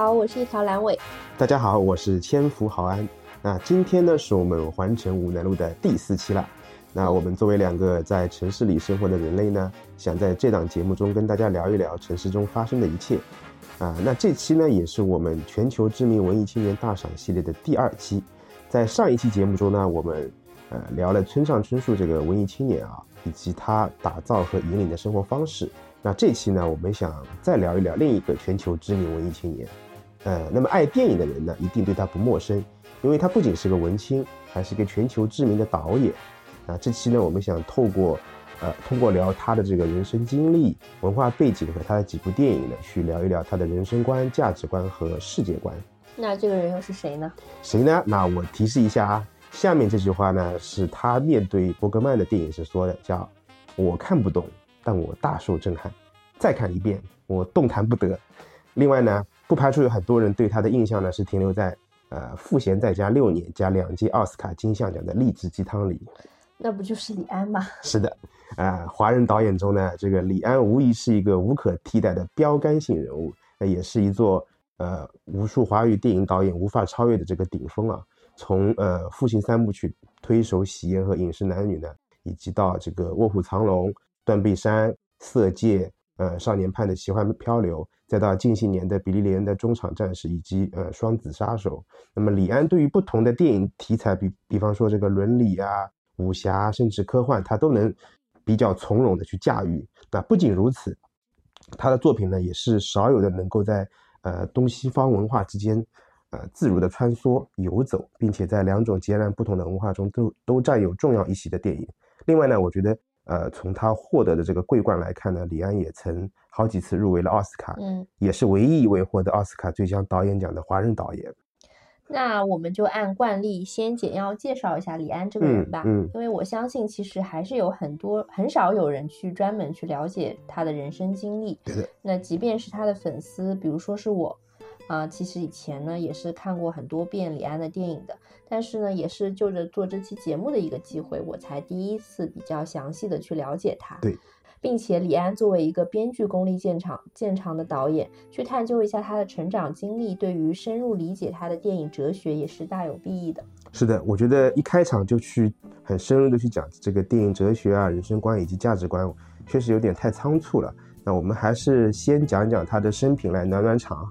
好，我是一条蓝尾。大家好，我是千福豪安。那今天呢，是我们环城五南路的第四期了。那我们作为两个在城市里生活的人类呢，想在这档节目中跟大家聊一聊城市中发生的一切。啊，那这期呢，也是我们全球知名文艺青年大赏系列的第二期。在上一期节目中呢，我们呃聊了村上春树这个文艺青年啊，以及他打造和引领的生活方式。那这期呢，我们想再聊一聊另一个全球知名文艺青年。呃，那么爱电影的人呢，一定对他不陌生，因为他不仅是个文青，还是个全球知名的导演。啊，这期呢，我们想透过，呃，通过聊他的这个人生经历、文化背景和他的几部电影呢，去聊一聊他的人生观、价值观和世界观。那这个人又是谁呢？谁呢？那我提示一下啊，下面这句话呢，是他面对伯格曼的电影时说的，叫“我看不懂，但我大受震撼，再看一遍，我动弹不得。”另外呢，不排除有很多人对他的印象呢，是停留在呃赋闲在家六年加两届奥斯卡金像奖的励志鸡汤里。那不就是李安吗？是的，啊，华人导演中呢，这个李安无疑是一个无可替代的标杆性人物，那也是一座呃无数华语电影导演无法超越的这个顶峰啊。从呃父亲三部曲推手喜宴和饮食男女呢，以及到这个卧虎藏龙、断背山、色戒、呃少年派的奇幻漂流，再到近些年的比利连的中场战士以及呃双子杀手，那么李安对于不同的电影题材，比比方说这个伦理啊。武侠甚至科幻，他都能比较从容的去驾驭。那不仅如此，他的作品呢也是少有的能够在呃东西方文化之间呃自如的穿梭游走，并且在两种截然不同的文化中都都占有重要一席的电影。另外呢，我觉得呃从他获得的这个桂冠来看呢，李安也曾好几次入围了奥斯卡，嗯，也是唯一一位获得奥斯卡最佳导演奖的华人导演。那我们就按惯例先简要介绍一下李安这个人吧，嗯，因为我相信其实还是有很多很少有人去专门去了解他的人生经历。对的。那即便是他的粉丝，比如说是我，啊，其实以前呢也是看过很多遍李安的电影的，但是呢也是就着做这期节目的一个机会，我才第一次比较详细的去了解他。对。并且李安作为一个编剧功力见长见长的导演，去探究一下他的成长经历，对于深入理解他的电影哲学也是大有裨益的。是的，我觉得一开场就去很深入的去讲这个电影哲学啊、人生观以及价值观，确实有点太仓促了。那我们还是先讲讲他的生平来暖暖场。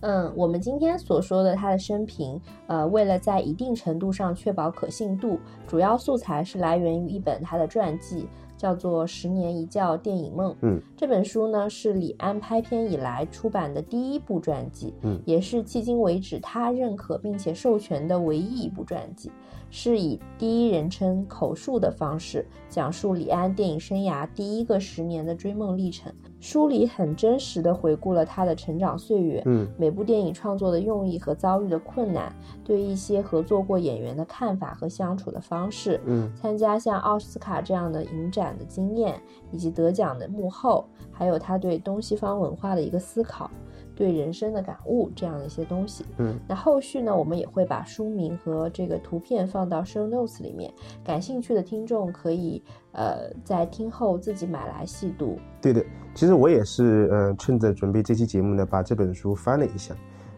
嗯，我们今天所说的他的生平，呃，为了在一定程度上确保可信度，主要素材是来源于一本他的传记。叫做《十年一觉电影梦》。嗯，这本书呢是李安拍片以来出版的第一部传记，嗯，也是迄今为止他认可并且授权的唯一一部传记，是以第一人称口述的方式讲述李安电影生涯第一个十年的追梦历程。书里很真实的回顾了他的成长岁月，嗯，每部电影创作的用意和遭遇的困难，对一些合作过演员的看法和相处的方式，嗯，参加像奥斯卡这样的影展的经验，以及得奖的幕后，还有他对东西方文化的一个思考。对人生的感悟这样的一些东西，嗯，那后续呢，我们也会把书名和这个图片放到 show notes 里面，感兴趣的听众可以呃在听后自己买来细读。对的，其实我也是呃趁着准备这期节目呢，把这本书翻了一下，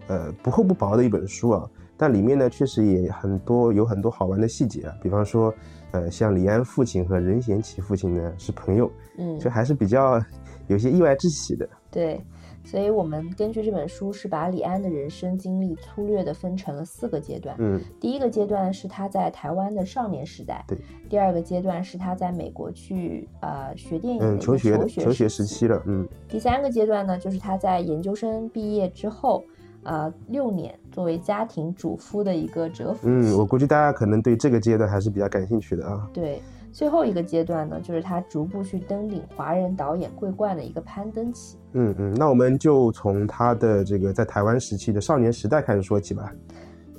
呃不厚不薄的一本书啊，但里面呢确实也很多有很多好玩的细节啊，比方说呃像李安父亲和任贤齐父亲呢是朋友，嗯，就还是比较有些意外之喜的。对。所以，我们根据这本书是把李安的人生经历粗略的分成了四个阶段。嗯，第一个阶段是他在台湾的少年时代。对。第二个阶段是他在美国去呃学电影求学求学时期了。嗯。第三个阶段呢，就是他在研究生毕业之后，呃，六年作为家庭主夫的一个蛰伏嗯，我估计大家可能对这个阶段还是比较感兴趣的啊。对。最后一个阶段呢，就是他逐步去登顶华人导演桂冠的一个攀登期。嗯嗯，那我们就从他的这个在台湾时期的少年时代开始说起吧。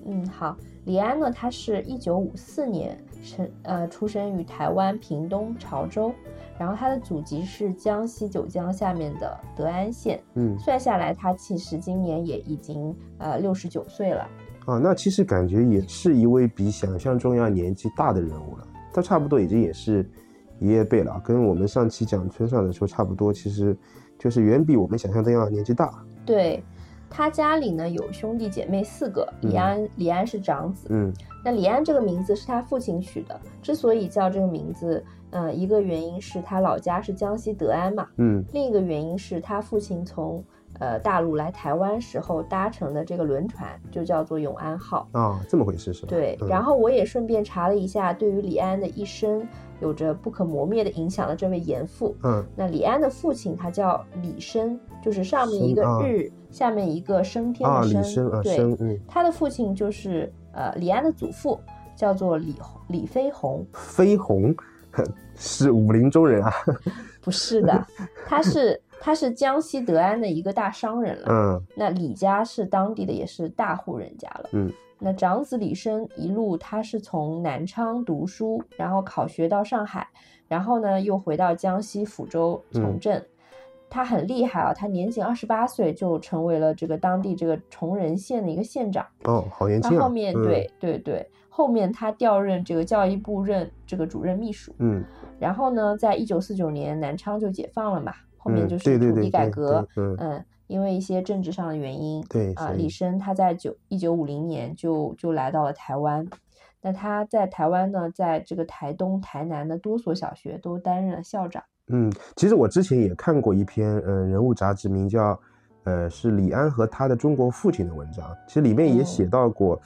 嗯，好，李安呢，他是一九五四年生呃出生于台湾屏东潮州，然后他的祖籍是江西九江下面的德安县。嗯，算下来，他其实今年也已经呃六十九岁了。啊，那其实感觉也是一位比想象中要年纪大的人物了。他差不多已经也是爷爷辈了，跟我们上期讲村上的时候差不多，其实就是远比我们想象的要年纪大。对，他家里呢有兄弟姐妹四个，李嗯安李安是长子。嗯那李安这个名字是他父亲取的，之所以叫这个名字，呃，一个原因是他老家是江西德安嘛，嗯另一个原因是他父亲从呃大陆来台湾时候搭乘的这个轮船就叫做永安号。啊，这么回事是吧？对，嗯然后我也顺便查了一下，对于李安的一生有着不可磨灭的影响的这位严父，嗯那李安的父亲他叫李生，就是上面一个日，下面一个升天啊，的升。对，他的父亲就是呃李安的祖父，叫做李李飞鸿。飞鸿 是武林中人啊，不是的，他是他是江西德安的一个大商人了。嗯那李家是当地的也是大户人家了。嗯那长子李生一路他是从南昌读书，然后考学到上海，然后呢又回到江西抚州从嗯政。他很厉害啊，他年仅二十八岁就成为了这个当地这个崇仁县的一个县长。哦，好年轻啊，他后面、嗯对对对，后面他调任这个教育部任这个主任秘书。嗯然后呢，在一九四九年南昌就解放了嘛，后面嗯就是对对对土地改革。嗯嗯，因为一些政治上的原因，啊，对所以李生他在九一九五零年就就来到了台湾。那他在台湾呢，在这个台东、台南的多所小学都担任了校长。嗯，其实我之前也看过一篇呃人物杂志，名叫呃是李安和他的中国父亲的文章，其实里面也哦写到过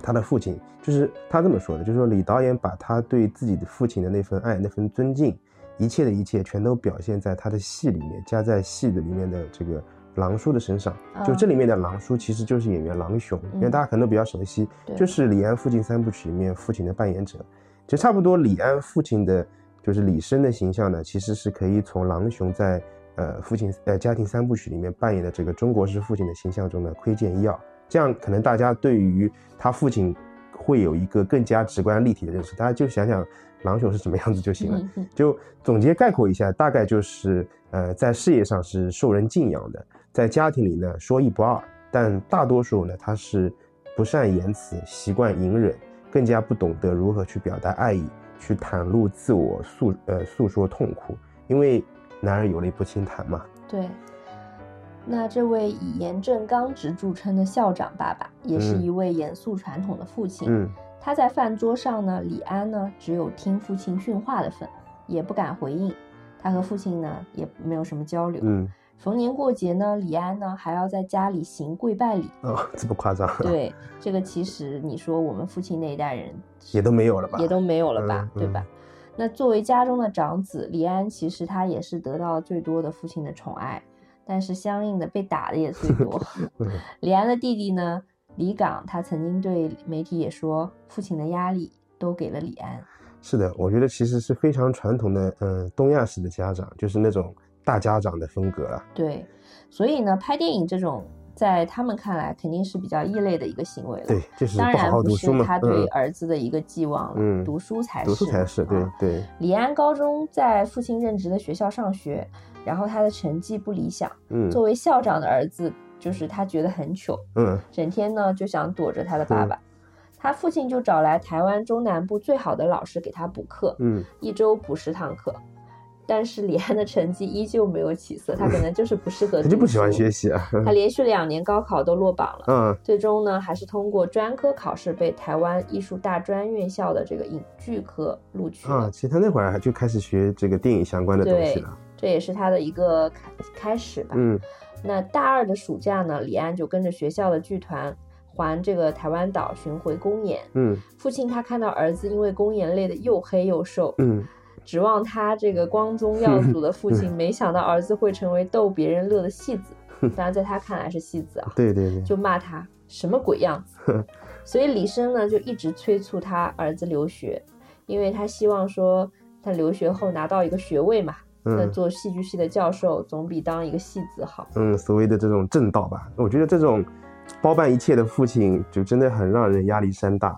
他的父亲，就是他这么说的，就是说李导演把他对自己的父亲的那份爱、那份尊敬，一切的一切全都表现在他的戏里面，加在戏的里面的这个狼叔的身上。就啊这里面的狼叔其实就是演员狼雄，因为嗯大家可能都比较熟悉，就是李安父亲三部曲里面父亲的扮演者。其实差不多李安父亲的，就是李生的形象呢，其实是可以从狼雄在呃父亲呃家庭三部曲里面扮演的这个中国式父亲的形象中呢窥见一二。这样可能大家对于他父亲会有一个更加直观立体的认识。大家就想想狼熊是什么样子就行了。就总结概括一下，大概就是呃，在事业上是受人敬仰的，在家庭里呢说一不二，但大多数呢他是不善言辞，习惯隐忍，更加不懂得如何去表达爱意，去袒露自我诉呃诉说痛苦，因为男人有泪不轻弹嘛。对。那这位以严正刚直著称的校长爸爸，也是嗯一位严肃传统的父亲。嗯他在饭桌上呢，李安呢只有听父亲训话的份，也不敢回应。他和父亲呢也没有什么交流。嗯逢年过节呢，李安呢还要在家里行跪拜礼。哦，这么夸张？，对，这个其实你说我们父亲那一代人也都没有了吧？也都没有了吧，嗯对吧？那作为家中的长子，李安其实他也是得到最多的父亲的宠爱，但是相应的被打的也最多。嗯 李安的弟弟呢，李岗，他曾经对媒体也说，父亲的压力都给了李安。是的，我觉得其实是非常传统的，嗯、东亚式的家长，就是那种大家长的风格了。对，所以呢，拍电影这种在他们看来肯定是比较异类的一个行为了。对，就是当然不是。他对嗯儿子的一个寄望了，嗯读书才读书才是对啊对，李安高中在父亲任职的学校上学，然后他的成绩不理想。嗯作为校长的儿子，就是他觉得很糗，嗯整天呢就想躲着他的爸爸。他父亲就找来台湾中南部最好的老师给他补课，嗯，一周补十堂课。但是李安的成绩依旧没有起色，他可能就是不适合 他就不喜欢学习啊。他连续两年高考都落榜了。嗯最终呢，还是通过专科考试被台湾艺术大专院校的这个影剧科录取。啊，其实他那会儿就开始学这个电影相关的东西对了。这也是他的一个开开始吧。嗯那大二的暑假呢，李安就跟着学校的剧团环这个台湾岛巡回公演。嗯父亲他看到儿子因为公演累得又黑又瘦，嗯，指望他这个光宗 耀祖的父亲，没想到儿子会成为逗别人乐的戏子。当然，在他看来是戏子啊，对对对，就骂他什么鬼样子。所以李生呢就一直催促他儿子留学，因为他希望说他留学后拿到一个学位嘛，那嗯做戏剧系的教授总比当一个戏子好。嗯，所谓的这种正道吧，我觉得这种包办一切的父亲，就真的很让人压力山大。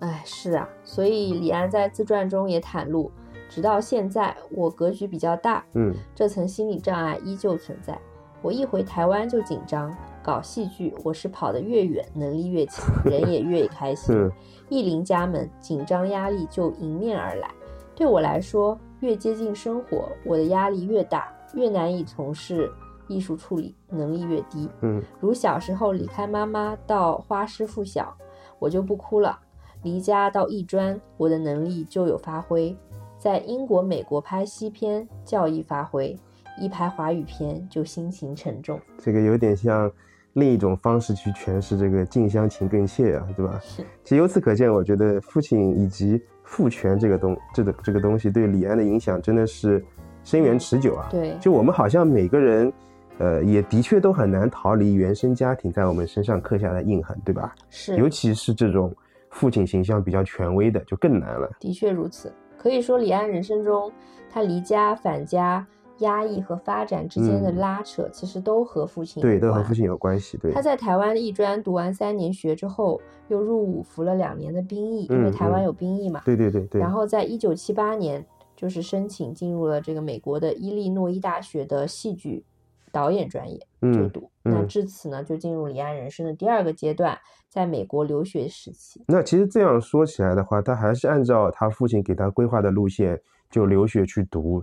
哎，是啊，所以李安在自传中也袒露，直到现在我格局比较大，嗯这层心理障碍依旧存在。我一回台湾就紧张，搞戏剧我是跑得越远，能力越强，人也越开心。嗯一临家门，紧张压力就迎面而来。对我来说，越接近生活，我的压力越大，越难以从事艺术处理能力越低。嗯如小时候离开妈妈到花师附小，我就不哭了；离家到艺专，我的能力就有发挥。在英国、美国拍西片，较易发挥；一拍华语片就心情沉重。这个有点像另一种方式去诠释这个近乡情更怯啊，对吧？是其实由此可见，我觉得父亲以及父权这个东这个这个东西对李安的影响真的是深远持久啊。对，就我们好像每个人，呃，也的确都很难逃离原生家庭在我们身上刻下的印痕，对吧？是尤其是这种父亲形象比较权威的，就更难了。的确如此。可以说，李安人生中他离家返家、压抑和发展之间的嗯拉扯，其实都和父亲对，有关都和父亲有关系。对他，在台湾艺专读完三年学之后，又入伍服了两年的兵役，因为嗯台湾嗯有兵役嘛。对对对对。然后在一九七八年，就是申请进入了这个美国的伊利诺伊大学的戏剧导演专业就嗯读。那嗯至此呢，就进入李安人生的第二个阶段，在美国留学时期。那其实这样说起来的话，他还是按照他父亲给他规划的路线，就留学去读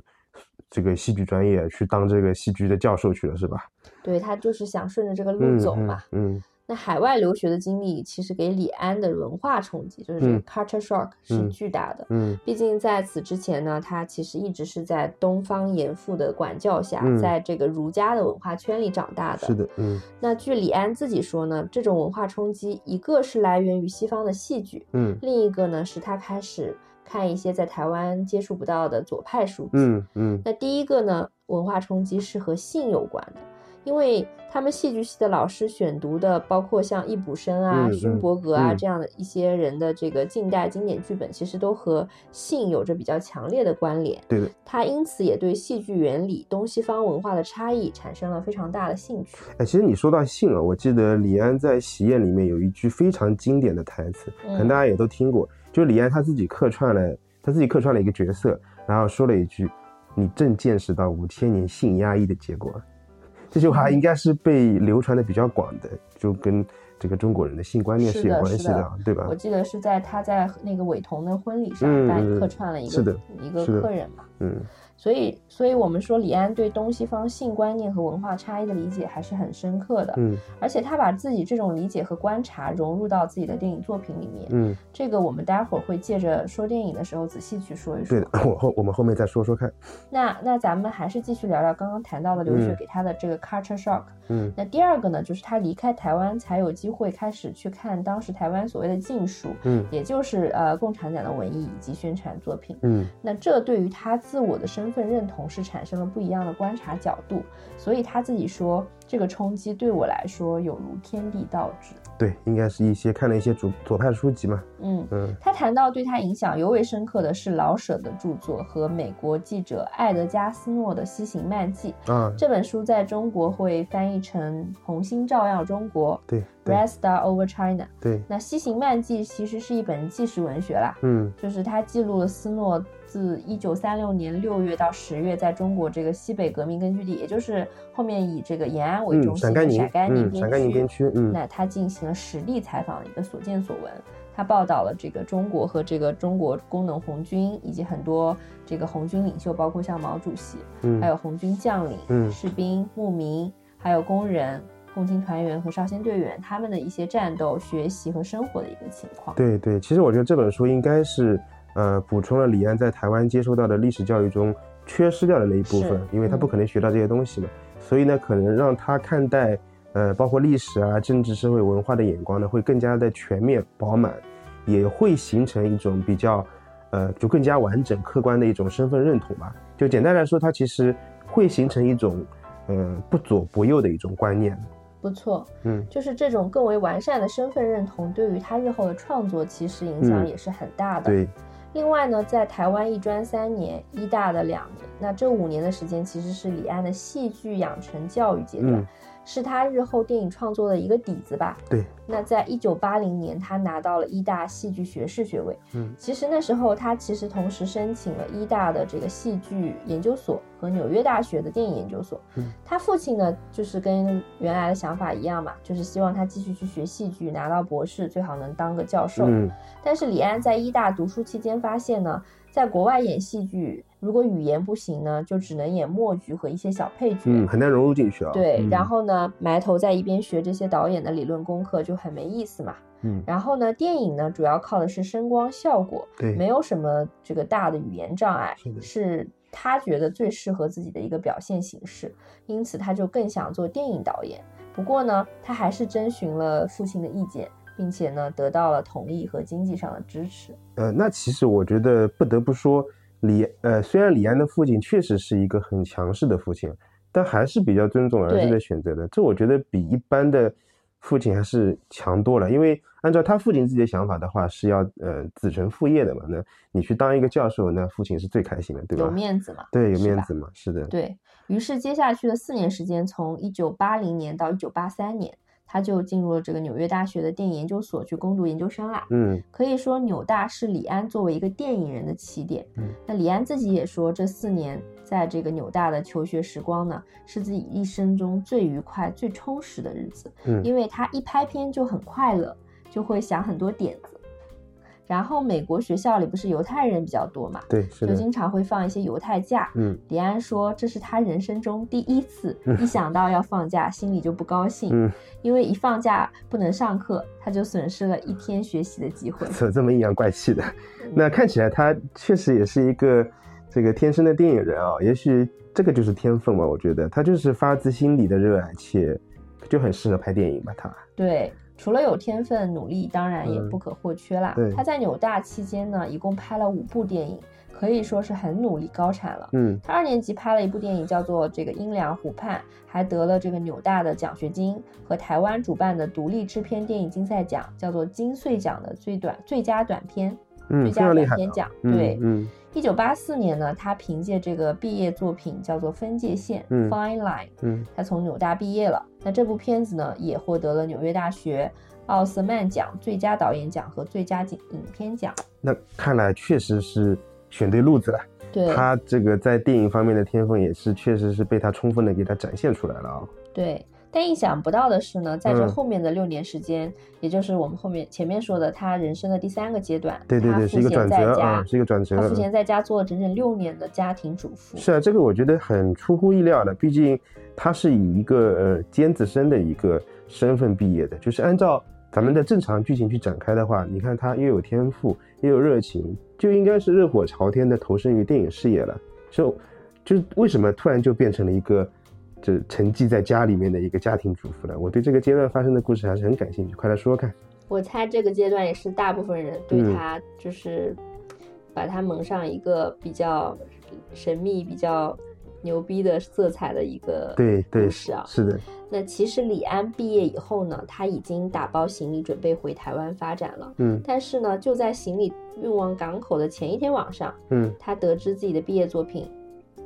这个戏剧专业，去当这个戏剧的教授去了，是吧？对他就是想顺着这个路走嘛。嗯那海外留学的经历，其实给李安的文化冲击，就是这个嗯 culture shock 是嗯巨大的。嗯毕竟在此之前呢，他其实一直是在东方严父的管教下，嗯在这个儒家的文化圈里长大的。是的，嗯那据李安自己说呢，这种文化冲击，一个是来源于西方的戏剧，嗯另一个呢是他开始看一些在台湾接触不到的左派书籍。嗯嗯那第一个呢，文化冲击是和性有关的，因为他们戏剧系的老师选读的，包括像易卜生啊、嗯勋嗯伯格啊、嗯这样的一些人的这个近代经典剧本，其实都和性有着比较强烈的关联。对的，他因此也对戏剧原理、东西方文化的差异产生了非常大的兴趣。哎，其实你说到性啊，我记得李安在《喜宴》里面有一句非常经典的台词，可能大家也都听过，就是李安他自己客串了，他自己客串了一个角色，然后说了一句：“你正见识到五千年性压抑的结果。”这句话应该是被流传的比较广的，就跟这个中国人的性观念是是有关系的，对吧我？记得是在他在那个韦彤的婚礼上嗯担嗯客串了一个、一个客人嘛。嗯所以，所以我们说李安对东西方性观念和文化差异的理解还是很深刻的，嗯而且他把自己这种理解和观察融入到自己的电影作品里面。嗯，这个我们待会儿会借着说电影的时候仔细去说一说对。的，我后我们后面再说说看。那那咱们还是继续聊聊刚刚谈到的留学嗯给他的这个 culture shock。嗯那第二个呢，就是他离开台湾才有机会开始去看当时台湾所谓的禁书，嗯也就是呃共产党的文艺以及宣传作品。嗯那这对于他自我的身份认同是产生了不一样的观察角度，所以他自己说，这个冲击对我来说有如天地倒置。对，应该是一些看了一些左左派书籍嘛。嗯，嗯他谈到对他影响尤为深刻的是老舍的著作和美国记者艾德加斯诺的《西行漫记》啊，这本书，在中国会翻译成《红星照耀中国对》对 （Red Star Over China）。对，那《西行漫记》其实是一本纪实文学啦，嗯就是它记录了斯诺自一九三六年六月到十月在中国这个西北革命根据地，也就是后面以这个延安为中嗯，心的陕甘宁边区嗯那他进行了实地采访的一个所见所闻。他报道了这个中国和这个中国工农红军以及很多这个红军领袖，包括像毛主席，嗯，还有红军将领、嗯士兵、牧民，还有工人、共青团员和少先队员他们的一些战斗、学习和生活的一个情况。对对，其实我觉得这本书应该是呃补充了李安在台湾接受到的历史教育中缺失掉的那一部分，因为他不嗯可能学到这些东西嘛，所以呢，可能让他看待呃包括历史啊、政治、社会、文化的眼光呢，会更加的全面饱满，也会形成一种比较呃就更加完整、客观的一种身份认同吧。就简单来说，它其实会形成一种呃不左不右的一种观念。不错，嗯就是这种更为完善的身份认同，对于他日后的创作其实影响嗯也是很大的。对，另外呢，在台湾艺专三年，医大的两年，那这五年的时间其实是李安的戏剧养成教育阶段，是他日后电影创作的一个底子吧。对，那在一九八零年，他拿到了一大戏剧学士学位。嗯其实那时候他其实同时申请了一大的这个戏剧研究所和纽约大学的电影研究所。嗯他父亲呢，就是跟原来的想法一样嘛，就是希望他继续去学戏剧，拿到博士，最好能当个教授。嗯但是李安在医大读书期间发现呢，在国外演戏剧如果语言不行呢，就只能演默剧和一些小配角，嗯，很难融入进去啊。对，嗯然后呢，埋头在一边学这些导演的理论功课，就很没意思嘛。嗯，然后呢，电影呢主要靠的是声光效果，对，没有什么这个大的语言障碍，是是他觉得最适合自己的一个表现形式，因此他就更想做电影导演。不过呢，他还是征询了父亲的意见，并且呢得到了同意和经济上的支持。呃，那其实我觉得不得不说，李呃，虽然李安的父亲确实是一个很强势的父亲，但还是比较尊重儿子的选择的。这我觉得比一般的父亲还是强多了。因为按照他父亲自己的想法的话，是要呃子承父业的嘛。那你去当一个教授，那父亲是最开心的，对吧？有面子嘛？对，有面子嘛，是的。对于是，接下去的四年时间，从一九八零年到一九八三年，他就进入了这个纽约大学的电影研究所去攻读研究生啦。嗯可以说，纽大是李安作为一个电影人的起点。嗯那李安自己也说，这四年在这个纽大的求学时光呢，是自己一生中最愉快、最充实的日子，嗯因为他一拍片就很快乐，就会想很多点子。然后美国学校里不是犹太人比较多嘛，对，是。就经常会放一些犹太假。嗯李安说，这是他人生中第一次，一想到要放假，心里就不高兴，嗯，因为一放假不能上课，他就损失了一天学习的机会。这这么阴阳怪气的，那看起来他确实也是一个这个天生的电影人啊。也许这个就是天分嘛，我觉得他就是发自心底的热爱，且就很适合拍电影吧。他，对，除了有天分，努力当然也嗯不可或缺啦。对他在纽大期间呢，一共拍了五部电影，可以说是很努力高产了。嗯他二年级拍了一部电影，叫做《这个阴凉湖畔》，还得了这个纽大的奖学金和台湾主办的独立制片电影竞赛奖，叫做金穗奖的最短最佳短片、嗯，最佳。短片奖。嗯对，嗯一九八四年呢，他凭借这个毕业作品叫做《分界线》嗯 （Fine Line），嗯他从纽大毕业了。那这部片子呢，也获得了纽约大学奥斯曼奖最佳导演奖和最佳影影片奖。那看来确实是选对路子了。对，他这个在电影方面的天分也是确实是被他充分的给他展现出来了啊。对。但意想不到的是呢，在这嗯后面的六年时间，也就是我们后面前面说的他人生的第三个阶段，对对对，是一个转折啊，是一个转折。他赋闲在家做了整整六年的家庭主妇。是啊，这个我觉得很出乎意料的，毕竟他是以一个呃尖子生的一个身份毕业的，就是按照咱们的正常剧情去展开的话，你看他又有天赋，又有热情，就应该是热火朝天的投身于电影事业了。就就是为什么突然就变成了一个这沉寂在家里面的一个家庭主妇了？我对这个阶段发生的故事还是很感兴趣，快来说说看。我猜这个阶段也是大部分人对嗯他就是把他蒙上一个比较神秘、比较牛逼的色彩的一个对对故事啊。是的，那其实李安毕业以后呢，他已经打包行李准备回台湾发展了。嗯但是呢，就在行李运往港口的前一天晚上，嗯他得知自己的毕业作品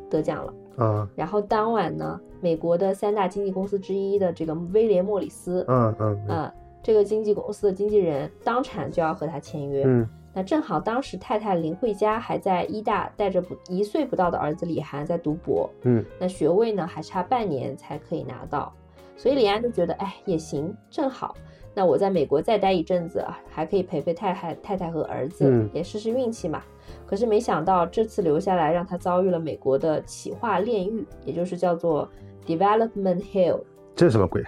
得奖了。啊然后当晚呢，美国的三大经纪公司之一的这个威廉莫里斯，嗯嗯嗯。啊，这个经纪公司的经纪人当场就要和他签约。嗯。那正好当时太太林慧嘉还在医大带着不一岁不到的儿子李涵在读博，嗯。那学位呢还差半年才可以拿到，所以李安就觉得，哎，也行，正好，那我在美国再待一阵子啊，还可以陪陪太太、太太和儿子，嗯。也试试运气嘛。可是没想到这次留下来，让他遭遇了美国的企划炼狱，也就是叫做 development hell。这是什么鬼？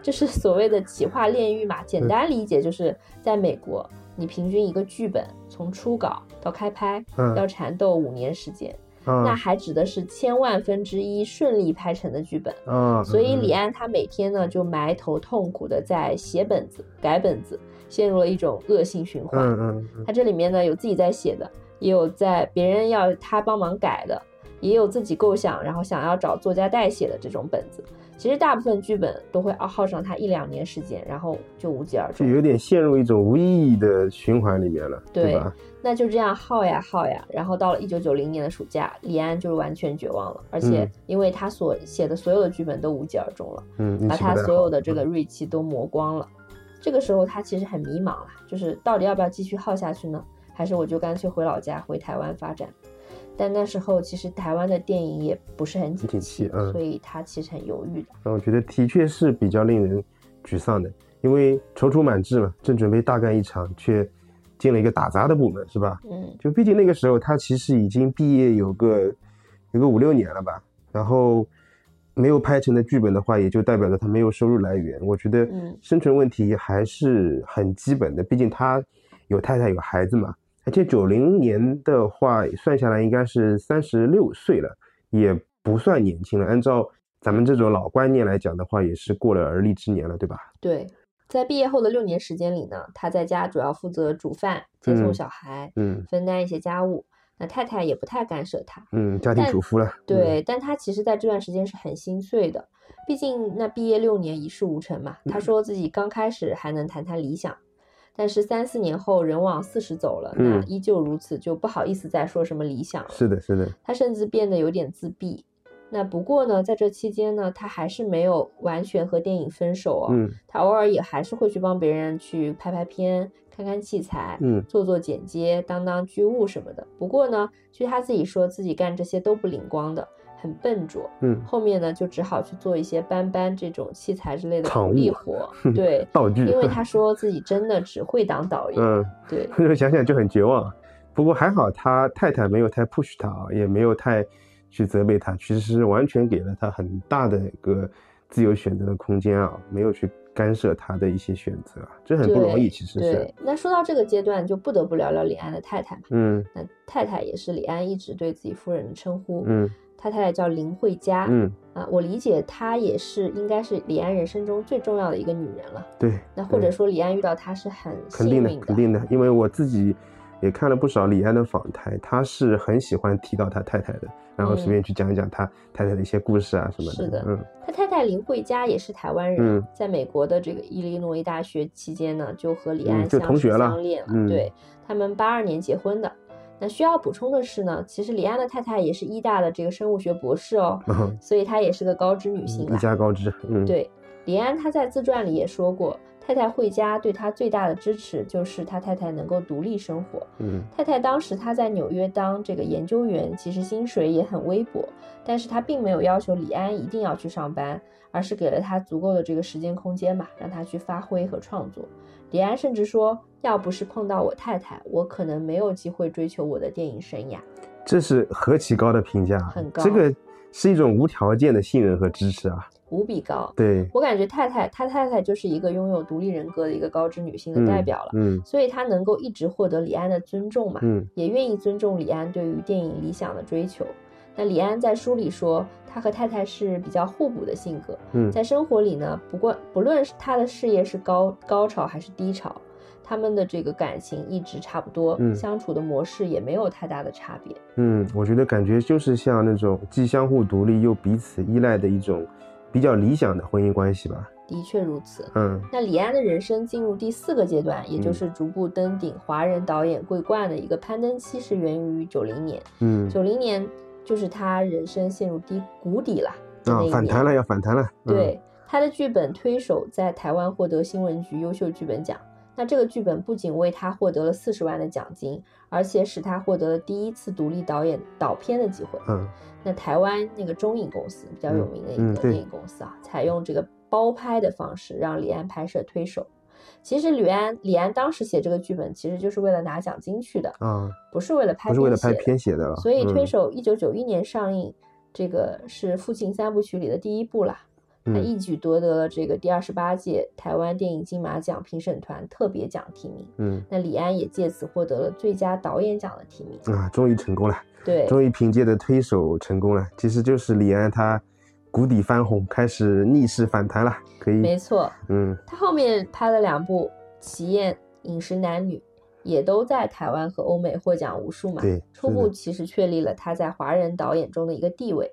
就是所谓的企划炼狱嘛，简单理解就是在美国，你平均一个剧本从初稿到开拍嗯要缠斗五年时间，那啊还指的是千万分之一顺利拍成的剧本。啊，所以李安安他每天呢就埋头痛苦的在写本子、改本子，陷入了一种恶性循环。嗯嗯嗯他这里面呢有自己在写的，也有在别人要他帮忙改的，也有自己构想，然后想要找作家代写的这种本子。其实大部分剧本都会耗上他一两年时间，然后就无疾而终。就有点陷入一种无意义的循环里面了，对？那就这样耗呀耗呀，然后到了一九九零年的暑假，李安就完全绝望了，而且嗯因为他所写的所有的剧本都无疾而终了，嗯，运把他所有的这个锐气都磨光了。这个时候他其实很迷茫了，就是到底要不要继续耗下去呢？还是我就干脆回老家回台湾发展？但那时候其实台湾的电影也不是很景景气气，嗯所以他其实很犹豫的。那我觉得的确是比较令人沮丧的，因为踌躇满志嘛，正准备大干一场，却进了一个打杂的部门，是吧？嗯就毕竟那个时候他其实已经毕业有个有个五六年了吧，然后没有拍成的剧本的话，也就代表着他没有收入来源。我觉得嗯生存问题还是很基本的，毕竟他有太太有孩子嘛。而且九零年的话，算下来应该是三十六岁了，也不算年轻了。按照咱们这种老观念来讲的话，也是过了而立之年了，对吧？对，在毕业后的六年时间里呢，他在家主要负责煮饭、接送嗯小孩，嗯分担一些家务。那太太也不太干涉他，嗯，家庭主妇了。嗯对，但他其实在这段时间是很心碎的，毕竟那毕业六年一事无成嘛。嗯他说自己刚开始还能谈谈理想，但是三四年后人往四十走了，那嗯依旧如此，就不好意思再说什么理想了。是的，是的，他甚至变得有点自闭。那不过呢，在这期间呢，他还是没有完全和电影分手哦。嗯他偶尔也还是会去帮别人去拍拍片、看看器材、嗯做做剪接、当当剧务什么的。不过呢，据他自己说，自己干这些都不灵光的，很笨拙。嗯，后面呢，就只好去做一些搬搬这种器材之类的场苦力务活。对，道具。因为 他说自己真的只会当导演。嗯，对，就想想就很绝望。不过还好，他太太没有太 push 他啊，也没有太去责备他，其实是完全给了他很大的一个自由选择的空间啊，没有去干涉他的一些选择，啊这很不容易，其实是对。，那说到这个阶段，就不得不聊聊李安的太太嘛。嗯那太太也是李安一直对自己夫人的称呼。嗯他太太叫林慧嘉。嗯，啊，我理解她也是应该是李安人生中最重要的一个女人了。对。那或者嗯说李安遇到她是很肯定的幸运，肯定的，因为我自己也看了不少李安的访谈，他是很喜欢提到他太太的，然后随便去讲一讲他太太的一些故事啊什么的。嗯是的嗯他太太林慧嘉也是台湾人，嗯在美国的这个伊利诺伊大学期间呢，就和李安相识同学了相恋了。嗯对他们八二年结婚的。那需要补充的是呢，其实李安的太太也是医大的这个生物学博士哦，嗯所以她也是个高知女性一。家高知。嗯，对，李安他在自传里也说过，太太惠家对他最大的支持就是他太太能够独立生活。嗯太太当时他在纽约当这个研究员，其实薪水也很微薄，但是他并没有要求李安一定要去上班，而是给了他足够的这个时间空间嘛，让他去发挥和创作。李安甚至说，要不是碰到我太太，我可能没有机会追求我的电影生涯。这是何其高的评价啊，很高这个是一种无条件的信任和支持啊。无比高。对，我感觉太太，她太太就是一个拥有独立人格的一个高知女性的代表了，嗯所以她能够一直获得李安的尊重嘛，嗯也愿意尊重李安对于电影理想的追求。那李安在书里说，他和太太是比较互补的性格，嗯在生活里呢，不过不论是他的事业是高高潮还是低潮，他们的这个感情一直差不多，嗯相处的模式也没有太大的差别。嗯，我觉得感觉就是像那种既相互独立又彼此依赖的一种比较理想的婚姻关系吧。的确如此。嗯那李安的人生进入第四个阶段，也就嗯是逐步登顶华人导演桂冠的一个攀登期，是源于九零年。嗯九零年就是他人生陷入低谷底了啊。反弹了要反弹了。嗯，对，他的剧本《推手》在台湾获得新闻局优秀剧本奖。那这个剧本不仅为他获得了四十万的奖金，而且使他获得了第一次独立导演导片的机会。嗯那台湾那个中影公司比较有名的一个电影公司啊，采用这个包拍的方式让李安拍摄《推手》。其实李安李安当时写这个剧本，其实就是为了拿奖金去的，嗯，不是为了拍不是为了拍片写的了。所以《推嗯手》一九九一年上映，这个是父亲三部曲里的第一部啦。他嗯一举夺得了这个第二十八届台湾电影金马奖评审团特别奖提名。嗯那李安也借此获得了最佳导演奖的提名。啊，终于成功了，对，终于凭借着推手成功了。其实就是李安他谷底翻红，开始逆势反弹了，可以。没错。嗯他后面拍了两部《奇艳》《饮食男女》，也都在台湾和欧美获奖无数嘛。对初步其实确立了他在华人导演中的一个地位。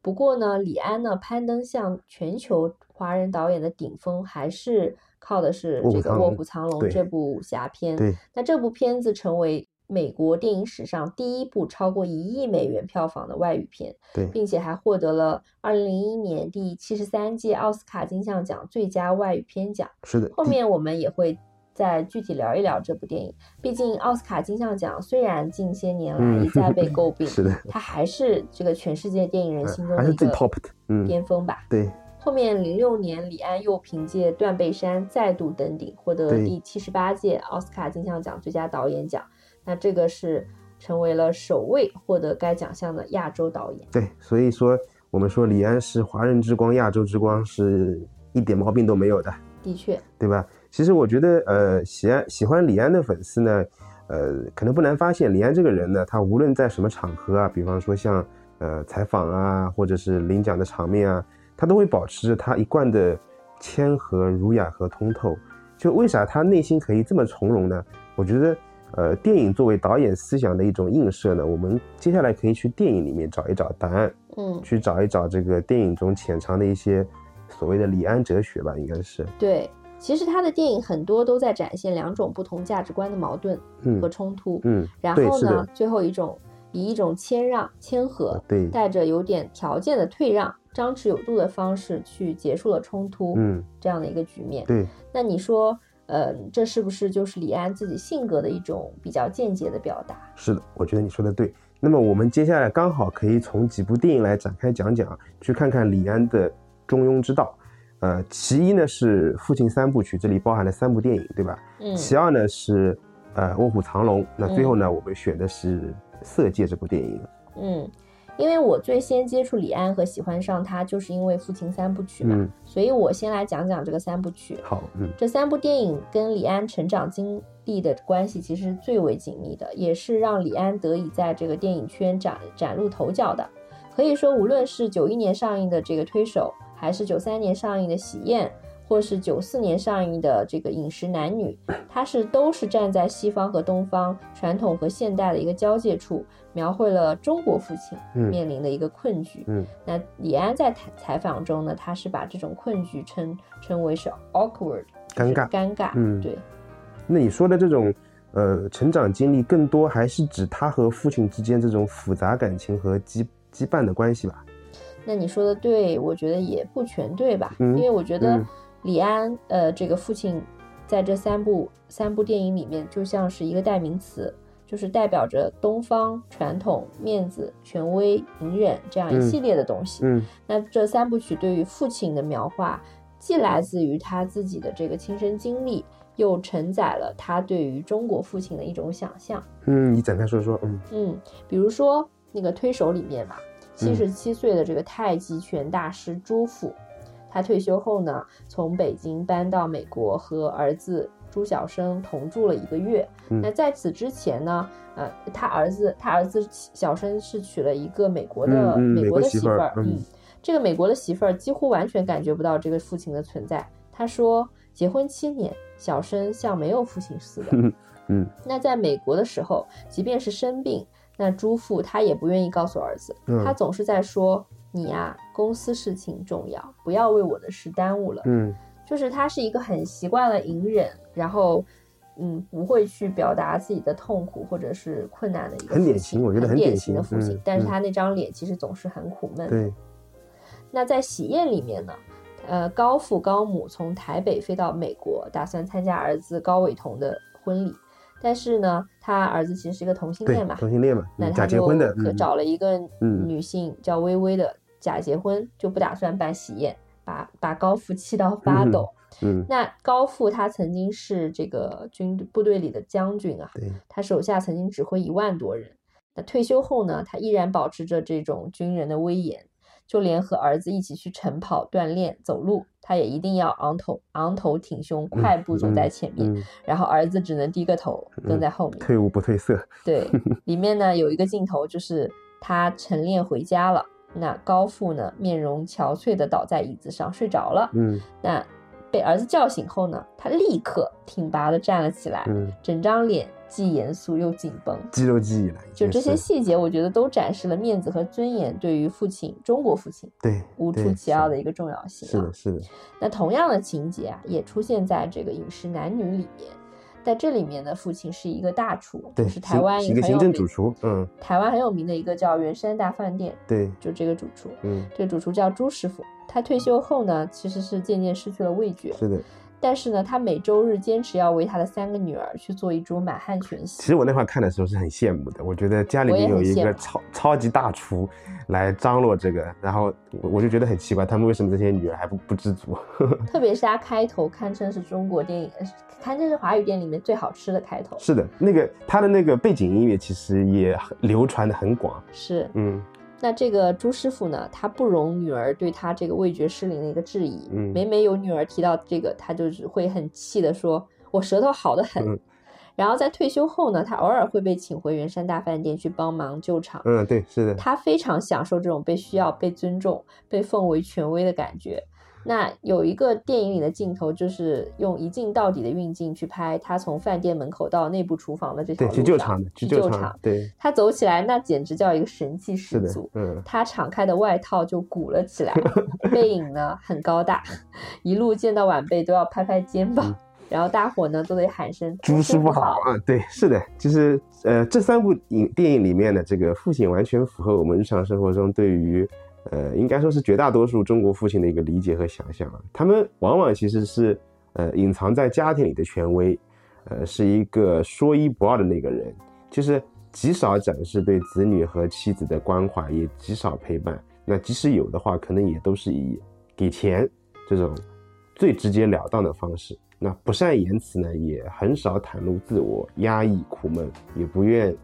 不过呢，李安呢攀登向全球华人导演的顶峰，还是靠的是这个《卧虎藏龙这部武侠片。对，那这部片子成为美国电影史上第一部超过一亿美元票房的外语片，对，并且还获得了二零零一年第七十三届奥斯卡金像奖最佳外语片奖。是的。后面我们也会再具体聊一聊这部电影。毕竟奥斯卡金像奖虽然近些年来嗯一再被诟 病，是的，它还是这个全世界电影人心中还是最的一个的。嗯，巅峰吧。对，后面零六年，李安又凭借《断背山》再度登顶，获得第七十八届奥斯卡金像奖最佳导演奖。那这个是成为了首位获得该奖项的亚洲导演。对，所以说我们说李安是华人之光、亚洲之光，是一点毛病都没有的，的确，对吧？其实我觉得，呃，喜安喜欢李安的粉丝呢，呃，可能不难发现，李安这个人呢，他无论在什么场合啊，比方说像呃采访啊，或者是领奖的场面啊，他都会保持着他一贯的谦和、儒雅和通透。就为啥他内心可以这么从容呢？我觉得，呃，电影作为导演思想的一种映射呢，我们接下来可以去电影里面找一找答案，嗯，去找一找这个电影中潜藏的一些所谓的李安哲学吧，应该是，对。其实他的电影很多都在展现两种不同价值观的矛盾嗯和冲突。嗯，然后呢，最后一种以一种谦让、谦和，对，带着有点条件的退让、张弛有度的方式去结束了冲突，嗯，这样的一个局面。对，那你说，呃，这是不是就是李安自己性格的一种比较间接的表达？是的，我觉得你说的对。那么我们接下来刚好可以从几部电影来展开讲讲，去看看李安的中庸之道。呃，其一呢是《父亲三部曲》，这里包含了三部电影，对吧？嗯其二呢是呃《卧虎藏龙》，那最后呢、我们选的是《色戒》这部电影。嗯，因为我最先接触李安和喜欢上他，就是因为《父亲三部曲》嘛，嗯，所以我先来讲讲这个三部曲。好，嗯这三部电影跟李安成长经历的关系其实是最为紧密的，也是让李安得以在这个电影圈崭崭露头角的。可以说，无论是九一年上映的这个《推手》，还是九三年上映的《喜宴》，或是九四年上映的这个《饮食男女》，它是都是站在西方和东方、传统和现代的一个交界处，描绘了中国父亲嗯面临的一个困局。嗯那李安在采采访中呢，他是把这种困局称称为是 awkward，尴尬尴尬，嗯对，那你说的这种呃成长经历，更多还是指他和父亲之间这种复杂感情和羁羁绊的关系吧？那你说的对，我觉得也不全对吧？嗯因为我觉得嗯李安，呃，这个父亲在这三部三部电影里面，就像是一个代名词，就是代表着东方传统、面子、权威、隐忍这样一嗯系列的东西。嗯那这三部曲对于父亲的描画，既来自于他自己的这个亲身经历，又承载了他对于中国父亲的一种想象。嗯，你展开说说。嗯嗯，比如说那个推手里面嘛，七十七岁的这个太极拳大师朱父，他退休后呢，从北京搬到美国和儿子朱小生同住了一个月。嗯那在此之前呢，呃，他儿子他儿子小生是娶了一个美国的、美美国的媳妇儿媳妇儿，嗯这个美国的媳妇儿几乎完全感觉不到这个父亲的存在。他说，结婚七年，小生像没有父亲似的。嗯那在美国的时候，即便是生病，那朱父他也不愿意告诉儿子，嗯他总是在说：“你呀、公司事情重要，不要为我的事耽误了。嗯就是他是一个很习惯了隐忍，然后嗯不会去表达自己的痛苦或者是困难的一个很典型我觉得很典型型的父亲，嗯但是嗯他那张脸其实总是很苦闷的。对，那在喜宴里面呢，呃，高父高母从台北飞到美国，打算参加儿子高伟彤的婚礼。但是呢，他儿子其实是一个同性恋嘛，同性恋嘛，那他就结婚的，可嗯找了一个嗯女性叫微微的假结婚，就不打算办喜宴，把把高富气到发嗯抖。嗯那高富他曾经是这个军部队里的将军啊，对，他手下曾经指挥一万多人。那退休后呢，他依然保持着这种军人的威严，就连和儿子一起去晨跑、锻炼、走路，他也一定要昂头昂头挺胸，快步走在前面，嗯，然后儿子只能低个头跟在后面。退伍不褪色，对，里面呢有一个镜头就是他晨练回家了，那高父呢面容憔悴的倒在椅子上睡着了。嗯那被儿子叫醒后呢，他立刻挺拔的站了起来，嗯，整张脸既严肃又紧绷。肌肉记忆了，就这些细节，我觉得都展示了面子和尊严对于父亲中国父亲对无出其二的一个重要性、啊。是的，是的，那同样的情节啊，也出现在这个《饮食男女》里面。在这里面的，父亲是一个大厨，对，是台行湾是一个行政很有名主厨，嗯，台湾很有名的一个叫圆山大饭店，对，就这个主厨，嗯，这个主厨叫朱师傅。他退休后呢，其实是渐渐失去了味觉。是的，但是呢，他每周日坚持要为他的三个女儿去做一桌满汉全席。其实我那会儿看的时候是很羡慕的，我觉得家里面有一个超超级大厨来张罗这个，然后我就觉得很奇怪，他们为什么这些女儿还不不知足？特别是他开头堪称是中国电影，堪称是华语电影里面最好吃的开头。是的，那个他的那个背景音乐其实也流传的很广。是，嗯。那这个朱师傅呢，他不容女儿对他这个味觉失灵的一个质疑。嗯，每每有女儿提到这个，他就是会很气的说：“我舌头好的很。”然后在退休后呢，他偶尔会被请回圆山大饭店去帮忙救场。嗯，对，是的。他非常享受这种被需要、被尊重、被奉为权威的感觉。那有一个电影里的镜头，就是用一镜到底的运镜去拍他从饭店门口到内部厨房的这条路上，去救场的去救场。对，他走起来那简直叫一个神气十足。嗯，他敞开的外套就鼓了起来，背影呢很高大，一路见到晚辈都要拍拍肩膀，然后大伙呢都得喊声“朱师傅好”啊！对，是的，就是呃这三部影电影里面的这个父亲，完全符合我们日常生活中对于。呃，应该说是绝大多数中国父亲的一个理解和想象啊，他们往往其实是呃隐藏在家庭里的权威，呃，是一个说一不二的那个人，就是极少展示对子女和妻子的关怀，也极少陪伴。那即使有的话，可能也都是以给钱这种最直截了当的方式。那不善言辞呢，也很少袒露自我，压抑苦闷，也不愿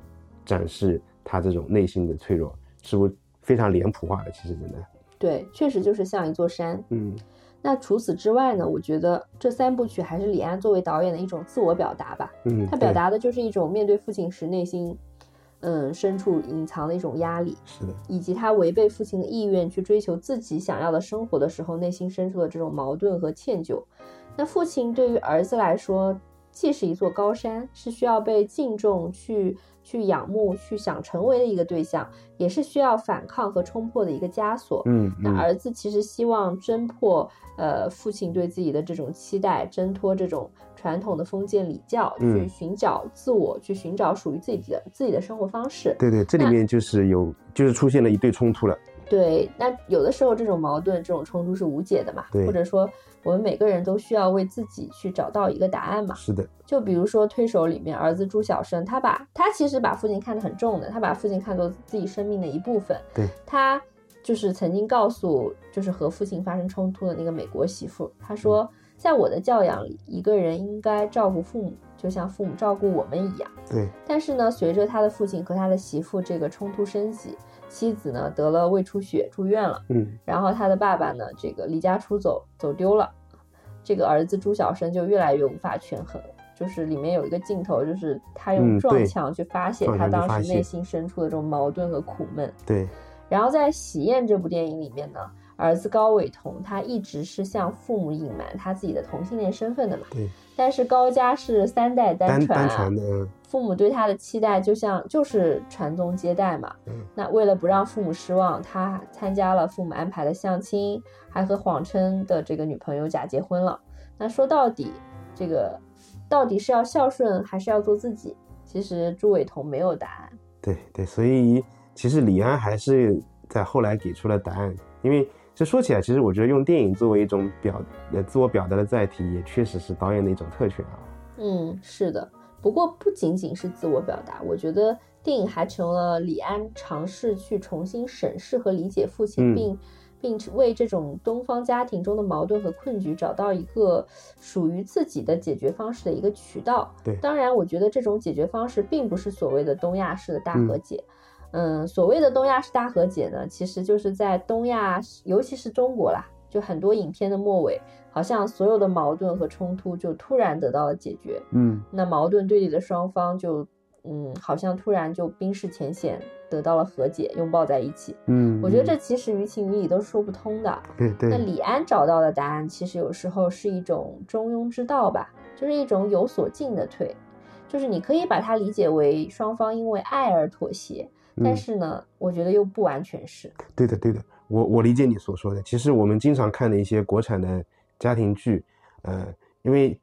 展示他这种内心的脆弱，是不？非常脸谱化的，其实真的，对，确实就是像一座山。嗯，那除此之外呢？我觉得这三部曲还是李安作为导演的一种自我表达吧。嗯，他表达的就是一种面对父亲时内心，嗯，深处隐藏的一种压力。是的，以及他违背父亲的意愿去追求自己想要的生活的时候，内心深处的这种矛盾和歉疚。那父亲对于儿子来说，既是一座高山，是需要被敬重去。去仰慕、去想成为的一个对象，也是需要反抗和冲破的一个枷锁。嗯，那儿子其实希望挣破，呃，父亲对自己的这种期待，挣脱这种传统的封建礼教，去寻找自我，去寻找属于自己的自己的生活方式。对对，这里面就是有，就是出现了一对冲突了。对，那有的时候这种矛盾、这种冲突是无解的嘛？对，或者说。我们每个人都需要为自己去找到一个答案嘛？是的，就比如说推手里面儿子朱小生，他把他其实把父亲看得很重的，他把父亲看作自己生命的一部分。对，他就是曾经告诉就是和父亲发生冲突的那个美国媳妇，他说，在我的教养里，一个人应该照顾父母，就像父母照顾我们一样。对，但是呢，随着他的父亲和他的媳妇这个冲突升级。妻子呢得了胃出血住院了，嗯，然后他的爸爸呢这个离家出走走丢了，这个儿子朱小生就越来越无法权衡，就是里面有一个镜头，就是他用撞墙去发泄他当时内心深处的这种矛盾和苦闷，对。然后在《喜宴》这部电影里面呢，儿子高伟同他一直是向父母隐瞒他自己的同性恋身份的嘛，对。但是高家是三代单传的，父母对他的期待就像就是传宗接代嘛。嗯那为了不让父母失望，他参加了父母安排的相亲，还和谎称的这个女朋友假结婚了。那说到底，这个到底是要孝顺还是要做自己？其实朱伟彤没有答案。对对，所以其实李安还是在后来给出了答案，因为。这说起来，其实我觉得用电影作为一种表呃自我表达的载体，也确实是导演的一种特权啊。嗯，是的。不过不仅仅是自我表达，我觉得电影还成了李安尝试去重新审视和理解父亲，并并为这种东方家庭中的矛盾和困局找到一个属于自己的解决方式的一个渠道。对，当然，我觉得这种解决方式并不是所谓的东亚式的大和解。嗯，所谓的东亚是大和解呢，其实就是在东亚，尤其是中国啦，就很多影片的末尾，好像所有的矛盾和冲突就突然得到了解决。嗯，那矛盾对立的双方就，嗯，好像突然就冰释前嫌，得到了和解，拥抱在一起。嗯，我觉得这其实于情于理都说不通的。对对。那李安找到的答案，其实有时候是一种中庸之道吧，就是一种有所进的退，就是你可以把它理解为双方因为爱而妥协。但是呢，我觉得又不完全是。对的，对的，我我理解你所说的。其实我们经常看的一些国产的家庭剧，呃，因为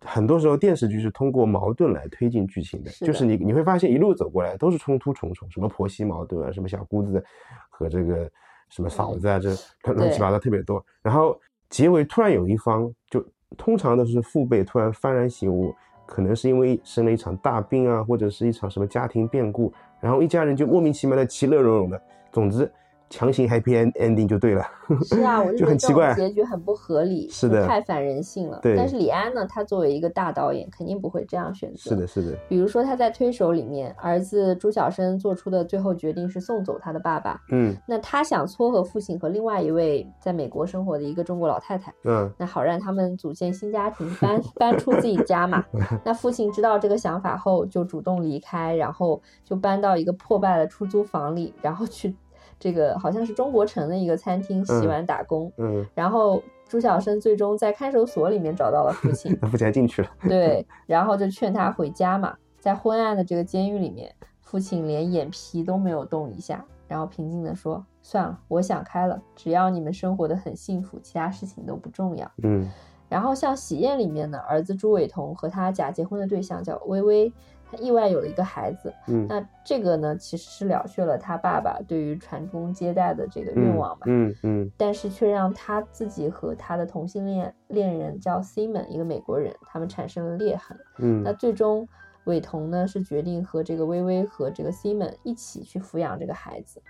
很多时候电视剧是通过矛盾来推进剧情的，就是你你会发现一路走过来都是冲突重重，什么婆媳矛盾啊，什么小姑子和这个什么嫂子啊，这乱七八糟特别多。然后结尾突然有一方就通常都是父辈突然幡然醒悟，可能是因为生了一场大病啊，或者是一场什么家庭变故，然后一家人就莫名其妙的其乐融融的。总之。强行 happy ending 就对了，是啊，我 就很奇怪，结局很不合理，是的，太反人性了。对，但是李安呢，他作为一个大导演，肯定不会这样选择。是的，是的。比如说他在《推手》里面，儿子朱晓生做出的最后决定是送走他的爸爸。嗯，那他想撮合父亲和另外一位在美国生活的一个中国老太太。嗯，那好让他们组建新家庭，搬 搬出自己家嘛。那父亲知道这个想法后，就主动离开，然后就搬到一个破败的出租房里，然后去。这个好像是中国城的一个餐厅洗碗打工，嗯，然后朱晓生最终在看守所里面找到了父亲，父亲进去了，对，然后就劝他回家嘛，在昏暗的这个监狱里面，父亲连眼皮都没有动一下，然后平静地说：“算了，我想开了，只要你们生活的很幸福，其他事情都不重要。”嗯，然后像《喜宴》里面呢，儿子朱伟同和他假结婚的对象叫微微。他意外有了一个孩子，嗯，那这个呢，其实是了却了他爸爸对于传宗接代的这个愿望嘛，嗯嗯，但是却让他自己和他的同性恋恋人叫 Simon，一个美国人，他们产生了裂痕，嗯，那最终伟彤呢是决定和这个微微和这个 Simon 一起去抚养这个孩子，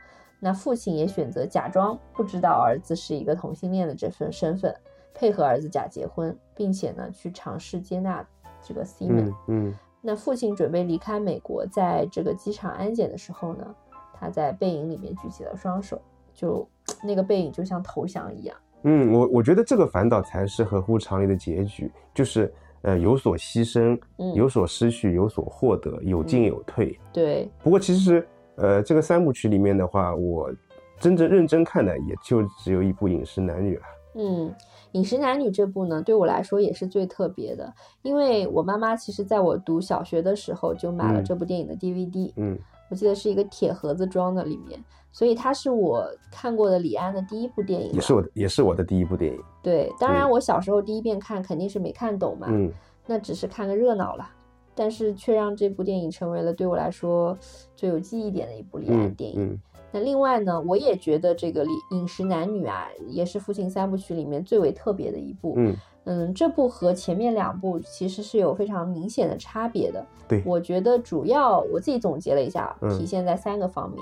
那父亲也选择假装不知道儿子是一个同性恋的这份身份，配合儿子假结婚，并且呢去尝试接纳这个 Simon，嗯。那父亲准备离开美国，在这个机场安检的时候呢，他在背影里面举起了双手，就那个背影就像投降一样。嗯，我我觉得这个反倒才是合乎常理的结局，就是呃有所牺牲，有所失去，有所获得，有进有退。对。不过其实呃这个三部曲里面的话，我真正认真看的也就只有一部《饮食男女》了。嗯。饮食男女这部呢，对我来说也是最特别的，因为我妈妈其实在我读小学的时候就买了这部电影的 DVD，嗯，我记得是一个铁盒子装的里面，所以它是我看过的李安的第一部电影，也是我的，也是我的第一部电影。对，当然我小时候第一遍看肯定是没看懂嘛，嗯，那只是看个热闹了，但是却让这部电影成为了对我来说最有记忆点的一部李安电影。那另外呢，我也觉得这个《饮饮食男女》啊，也是父亲三部曲里面最为特别的一部。嗯嗯，这部和前面两部其实是有非常明显的差别的。对，我觉得主要我自己总结了一下，体现在三个方面。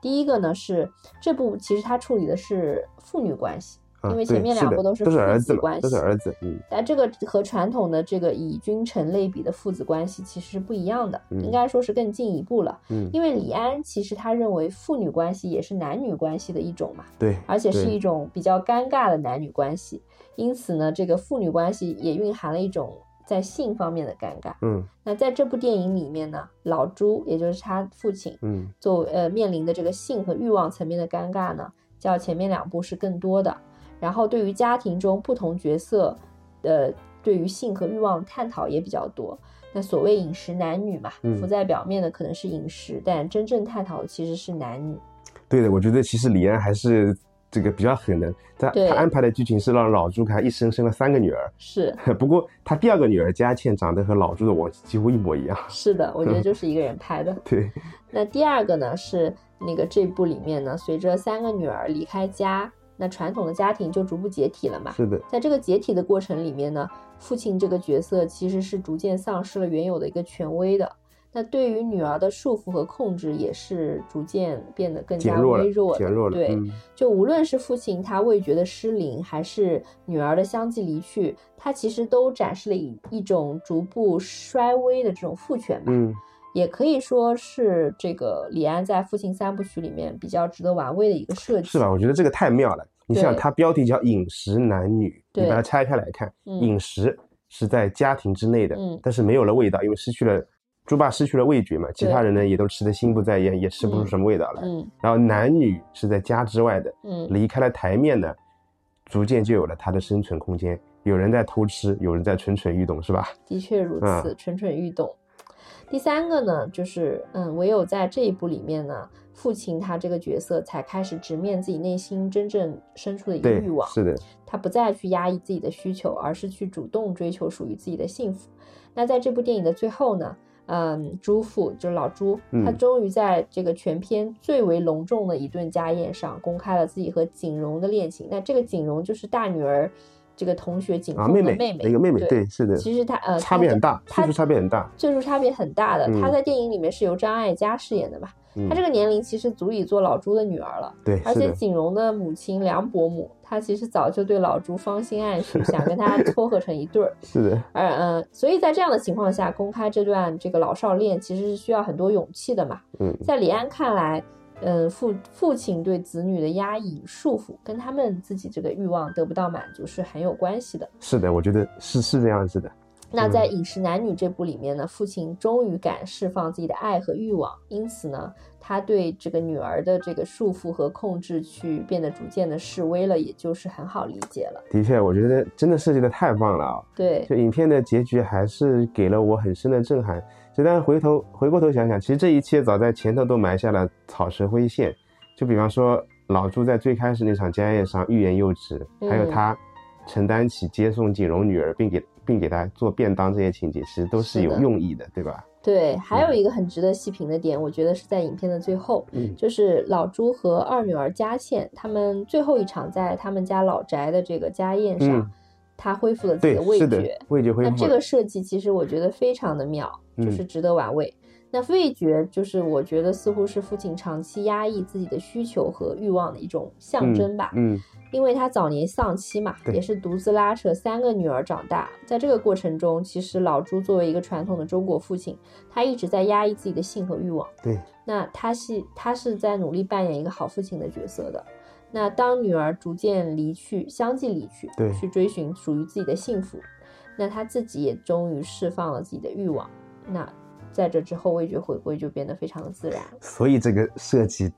第一个呢是这部其实它处理的是父女关系。因为前面两部都是父子关系，都是儿子，嗯，但这个和传统的这个以君臣类比的父子关系其实是不一样的，应该说是更进一步了。嗯，因为李安其实他认为父女关系也是男女关系的一种嘛，对，而且是一种比较尴尬的男女关系，因此呢，这个父女关系也蕴含了一种在性方面的尴尬。嗯，那在这部电影里面呢，老朱也就是他父亲，嗯，作呃面临的这个性和欲望层面的尴尬呢，较前面两部是更多的。然后对于家庭中不同角色，的，对于性和欲望探讨也比较多。那所谓饮食男女嘛，浮在表面的可能是饮食，但真正探讨的其实是男女。对的，我觉得其实李安还是这个比较狠的，他他安排的剧情是让老朱他一生生了三个女儿。是，不过他第二个女儿佳倩长得和老朱的我几乎一模一样。是的，我觉得 就是一个人拍的。对。那第二个呢是那个这部里面呢，随着三个女儿离开家。那传统的家庭就逐步解体了嘛？是的，在这个解体的过程里面呢，父亲这个角色其实是逐渐丧失了原有的一个权威的。那对于女儿的束缚和控制也是逐渐变得更加微弱，减弱了。对，就无论是父亲他味觉的失灵，还是女儿的相继离去，他其实都展示了一一种逐步衰微的这种父权吧。嗯。也可以说是这个李安在《父亲三部曲》里面比较值得玩味的一个设计，是吧？我觉得这个太妙了。你像，它标题叫“饮食男女”，你把它拆开来看，饮食是在家庭之内的，但是没有了味道，因为失去了猪爸失去了味觉嘛，其他人呢也都吃得心不在焉，也吃不出什么味道来。嗯，然后男女是在家之外的，嗯，离开了台面呢，逐渐就有了它的生存空间。有人在偷吃，有人在蠢蠢欲动，是吧？的确如此，蠢蠢欲动。第三个呢，就是嗯，唯有在这一部里面呢，父亲他这个角色才开始直面自己内心真正深处的一个欲望，是的，他不再去压抑自己的需求，而是去主动追求属于自己的幸福。那在这部电影的最后呢，嗯，朱父就是老朱，他终于在这个全片最为隆重的一顿家宴上，公开了自己和景荣的恋情。那这个景荣就是大女儿。这个同学景妹妹，的妹妹，一个妹妹，对，是的，其实他呃差别很大，岁数差别很大。岁数差别很大的。嗯她在电影里面是由张艾嘉饰演的嘛，嗯她这个年龄其实足以做老朱的女儿了。对，而且景荣的母亲梁伯母，她其实早就对老朱芳心暗许，想跟他 撮合成一对儿。是的，而嗯，所以在这样的情况下，公开这段这个老少恋，其实是需要很多勇气的嘛。嗯，在李安看来，嗯，父父亲对子女的压抑束缚，跟他们自己这个欲望得不到满足是很有关系的。是的，我觉得是是这样子的。那在《饮食男女》这部里面呢，父亲终于敢释放自己的爱和欲望，因此呢，他对这个女儿的这个束缚和控制去变得逐渐的示威了，也就是很好理解了。的确，我觉得真的设计的太棒了啊！对，就影片的结局还是给了我很深的震撼。就但回头回过头想想，其实这一切早在前头都埋下了草蛇灰线。就比方说老朱在最开始那场家宴上欲言又止，还有嗯他承担起接送锦荣女儿，并给并给她做便当这些情节，其实都是有用意的，对吧？对，还有一个很值得细品的点，我觉得是在影片的最后，嗯就是老朱和二女儿佳倩他们最后一场在他们家老宅的这个家宴上，嗯他恢复了自己的，味觉。，味觉恢复。那这个设计其实我觉得非常的妙，就是嗯值得玩味。那味觉就是我觉得似乎是父亲长期压抑自己的需求和欲望的一种象征吧。嗯，因为他早年丧妻嘛，也是独自拉扯三个女儿长大。在这个过程中，其实老朱作为一个传统的中国父亲，他一直在压抑自己的性和欲望。对，那他是他是在努力扮演一个好父亲的角色的。那当女儿逐渐离去，相继离去，对去追寻属于自己的幸福，那他自己也终于释放了自己的欲望。那在这之后，味觉回归就变得非常的自然。所以这个设计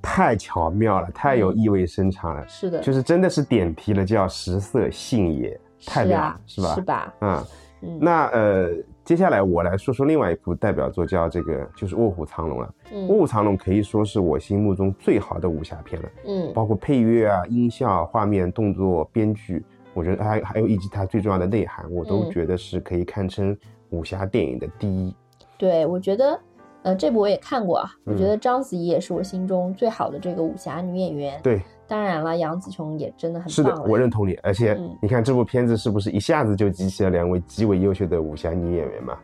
太巧妙了，太有嗯意味深长了，是的，就是真的是点题了，叫食色性也，太妙了，是啊，是吧？是吧？嗯，嗯，那呃，接下来我来说说另外一部代表作，叫这个就是《卧虎藏龙》了。《嗯卧虎藏龙》可以说是我心目中最好的武侠片了，嗯包括配乐啊、音效、画面、动作、编剧，我觉得还还有以及它最重要的内涵，我都嗯觉得是可以堪称武侠电影的第一。对，我觉得，呃，这部我也看过啊。我觉嗯得章子怡也是我心中最好的这个武侠女演员。，对，当然了，杨紫琼也真的很是的。我认同你。而且嗯你看这部片子是不是一下子就集齐了两位极为优秀的武侠女演员嘛？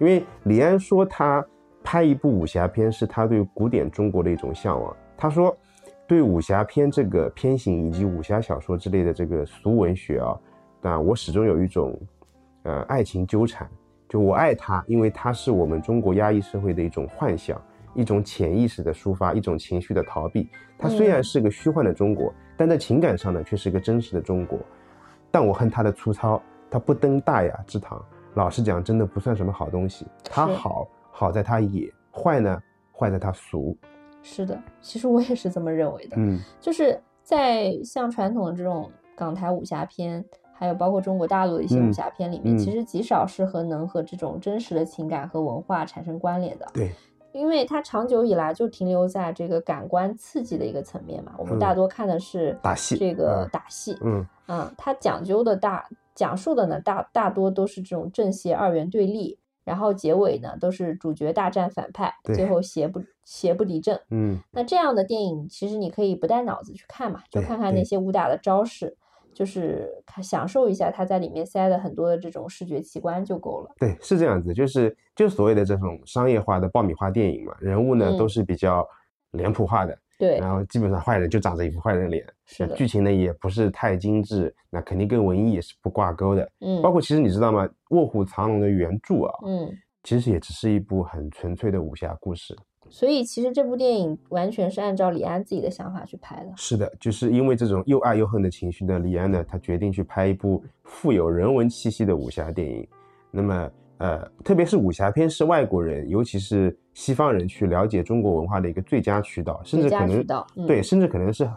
因为李安说他拍一部武侠片是他对古典中国的一种向往。他说，对武侠片这个片型以及武侠小说之类的这个俗文学啊，那我始终有一种呃爱情纠缠。就我爱他，因为他是我们中国压抑社会的一种幻想，一种潜意识的抒发，一种情绪的逃避。它虽然嗯是个虚幻的中国，但在情感上呢，却是个真实的中国。但我恨它的粗糙，它不登大雅之堂。老实讲，真的不算什么好东西。它好，好在它野；坏呢，坏在它俗。是的，其实我也是这么认为的。嗯，就是在像传统的这种港台武侠片，还有包括中国大陆的一些嗯武侠片里面，嗯其实极少是和能和这种真实的情感和文化产生关联的。对，因为它长久以来就停留在这个感官刺激的一个层面嘛，我们嗯大多看的是打戏这个嗯打戏，嗯，嗯，它讲究的大讲述的呢大大多都是这种正邪二元对立，然后结尾呢都是主角大战反派，最后邪不邪不敌正。嗯，那这样的电影，其实你可以不带脑子去看嘛，就看看那些武打的招式，就是看享受一下它在里面塞的很多的这种视觉奇观就够了。对，是这样子，就是就所谓的这种商业化的爆米花电影嘛，人物呢、嗯都是比较脸谱化的，对，然后基本上坏人就长着一副坏人脸，是的，剧情呢也不是太精致，那肯定跟文艺也是不挂钩的。嗯，包括其实你知道吗，《卧虎藏龙》的原著啊，嗯，其实也只是一部很纯粹的武侠故事。所以其实这部电影完全是按照李安自己的想法去拍的。是的，就是因为这种又爱又恨的情绪呢，李安呢，他决定去拍一部富有人文气息的武侠电影。那么，呃，特别是武侠片是外国人，尤其是西方人去了解中国文化的一个最佳渠道，甚至可能对，甚至可能是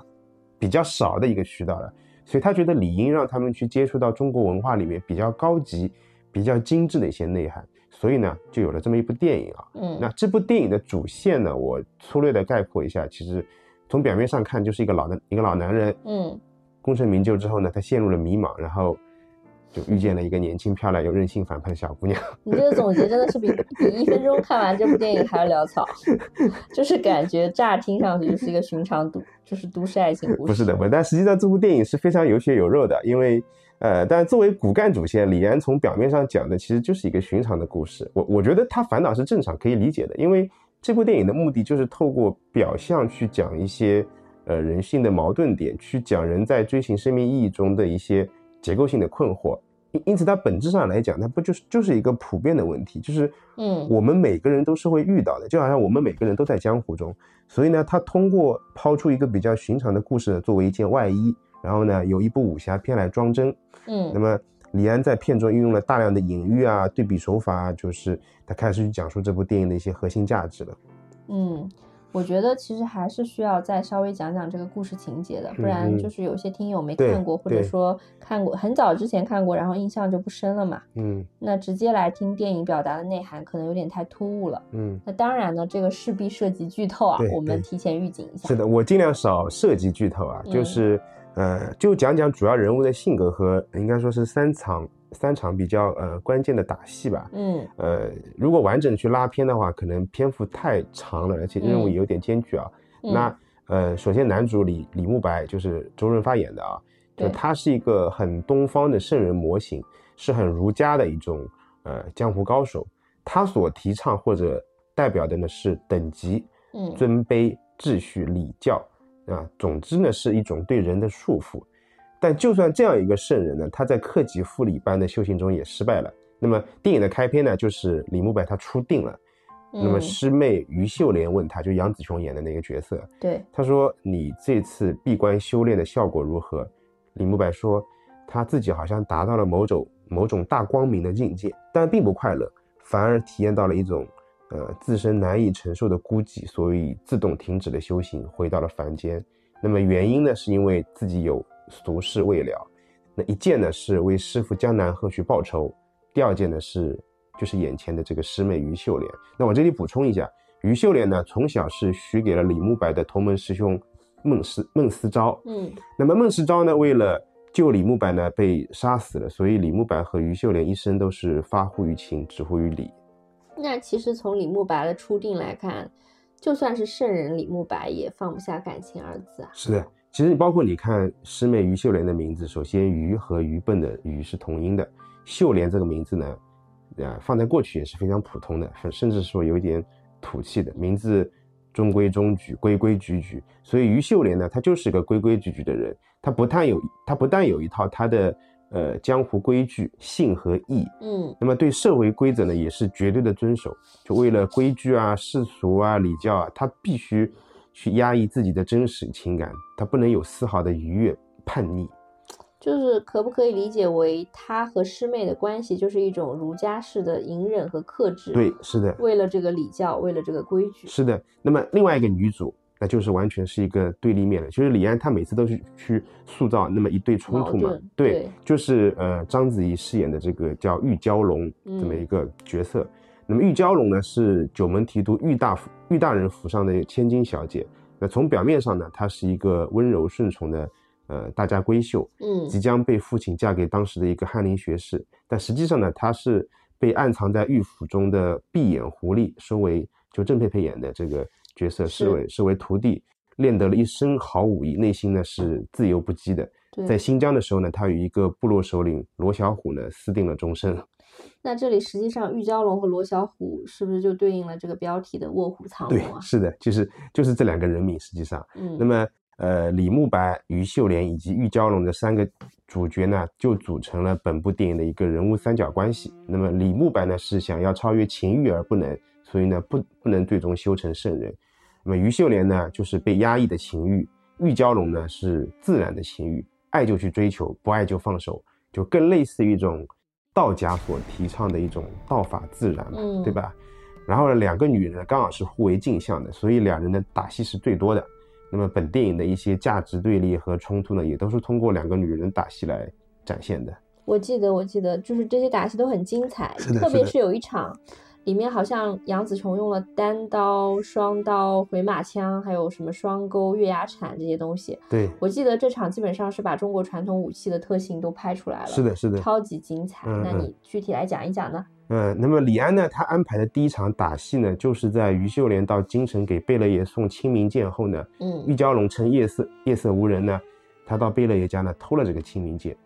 比较少的一个渠道了。所以他觉得理应让他们去接触到中国文化里面比较高级、比较精致的一些内涵。所以呢，就有了这么一部电影啊。嗯，那这部电影的主线呢，我粗略的概括一下，其实从表面上看就是一个老的一个老男人，嗯，功成名就之后呢，他陷入了迷茫，然后就遇见了一个年轻漂亮又任性反叛的小姑娘。你这个总结真的是比 比一分钟看完这部电影还要潦草，就是感觉乍听上去就是一个寻常都就是都市爱情故事。不是的，不，但实际上这部电影是非常有血有肉的，因为呃，但作为骨干主线，李安从表面上讲的其实就是一个寻常的故事。我我觉得他烦恼是正常，可以理解的，因为这部电影的目的就是透过表象去讲一些呃人性的矛盾点，去讲人在追寻生命意义中的一些结构性的困惑。因因此，它本质上来讲，它不就是就是一个普遍的问题，就是嗯我们每个人都是会遇到的，就好像我们每个人都在江湖中。所以呢，他通过抛出一个比较寻常的故事作为一件外衣，然后呢，有一部武侠片来装帧。嗯那嗯么李安在片中运用了大量的隐喻啊、对比手法啊，就是他开始去讲述这部电影的一些核心价值了。嗯，我觉得其实还是需要再稍微讲讲这个故事情节的，不然嗯就是有些听友没看过，或者说看过很早之前看过，然后印象就不深了嘛。嗯那直接来听电影表达的内涵，可能有点太突兀了。嗯，那当然呢，这个势必涉及剧透啊我们提前预警一下。是的，我尽量少涉及剧透啊，就嗯是呃，就讲讲主要人物的性格和应该说是三场三场比较呃关键的打戏吧。嗯呃，如果完整去拉片的话，可能篇幅太长了，而且任务有点艰巨啊。嗯那呃，首先男主李李慕白就是周润发演的啊，就他是一个很东方的圣人模型，是很儒家的一种呃江湖高手。他所提倡或者代表的呢是等级、嗯尊卑、秩序、礼教啊，总之呢是一种对人的束缚。但就算这样一个圣人呢，他在克己复礼般的修行中也失败了。那么电影的开篇呢，就是李慕白他出定了。那么嗯师妹于秀莲问他，就杨紫琼演的那个角色，对，他说：“你这次闭关修炼的效果如何？”李慕白说：“他自己好像达到了某种某种大光明的境界，但并不快乐，反而体验到了一种呃自身难以承受的孤寂，所以自动停止了修行，回到了凡间。那么原因呢，是因为自己有俗事未了。那一件呢是为师傅江南鹤去报仇，第二件呢是就是眼前的这个师妹于秀莲。那我这里补充一下，于秀莲呢从小是许给了李慕白的同门师兄孟思孟思昭。嗯那么孟思昭呢为了救李慕白呢被杀死了，所以李慕白和于秀莲一生都是发乎于情，止乎于礼。那其实从李慕白的初定来看，就算是圣人李慕白也放不下感情二字啊。是的，其实包括你看师妹于秀莲的名字，首先于和愚笨的愚是同音的，秀莲这个名字呢，啊，放在过去也是非常普通的，甚甚至说有点土气的名字，中规中矩、规规矩矩。所以于秀莲呢，她就是个规规矩矩的人，她不但有她不但有一套她的呃江湖规矩、信和义，嗯那么对社会规则呢，也是绝对的遵守。就为了规矩啊、世俗啊、礼教啊，他必须去压抑自己的真实情感，他不能有丝毫的愉悦、叛逆。就是可不可以理解为他和师妹的关系就是一种儒家式的隐忍和克制？对，，是的，为了这个礼教，为了这个规矩。是的。那么另外一个女主，那就是完全是一个对立面了。就是李安他每次都是去塑造那么一对冲突嘛，对，对就是呃章子怡饰演的这个叫玉娇龙这么嗯一个角色。那么玉娇龙呢是九门提督玉大玉大人府上的千金小姐。那从表面上呢，她是一个温柔顺从的呃大家闺秀，嗯即将被父亲嫁给当时的一个翰林学士，但实际上呢，她是被暗藏在玉府中的闭眼狐狸收为，就郑佩佩演的这个角色是视为视为徒弟，练得了一身好武艺，内心呢是自由不羁的。对在新疆的时候呢，他与一个部落首领罗小虎呢私定了终身。那这里实际上玉娇龙和罗小虎是不是就对应了这个标题的卧虎藏对龙，啊？是的，就是就是这两个人名，实际上。嗯，那么，呃，李慕白、于秀莲以及玉娇龙的三个主角呢，就组成了本部电影的一个人物三角关系。那么，李慕白呢是想要超越情欲而不能，所以呢不不能最终修成圣人。那么，于秀莲呢就是被压抑的情欲，玉娇龙呢是自然的情欲，爱就去追求，不爱就放手，就更类似于一种道家所提倡的一种道法自然嘛，嗯对吧？然后呢，两个女人刚好是互为镜像的，所以两人的打戏是最多的。那么本电影的一些价值对立和冲突呢，也都是通过两个女人打戏来展现的。我记得，我记得，就是这些打戏都很精彩，特别是有一场，里面好像杨紫琼用了单刀、双刀、回马枪，还有什么双钩、月牙铲这些东西。对，我记得这场基本上是把中国传统武器的特性都拍出来了，是的，是的。超级精彩。嗯嗯那你具体来讲一讲呢？嗯，那么李安呢，他安排的第一场打戏呢，就是在于秀莲到京城给贝勒爷送清明剑后呢，嗯玉嗯娇龙趁夜色夜色无人呢，他到贝勒爷家呢偷了这个清明剑。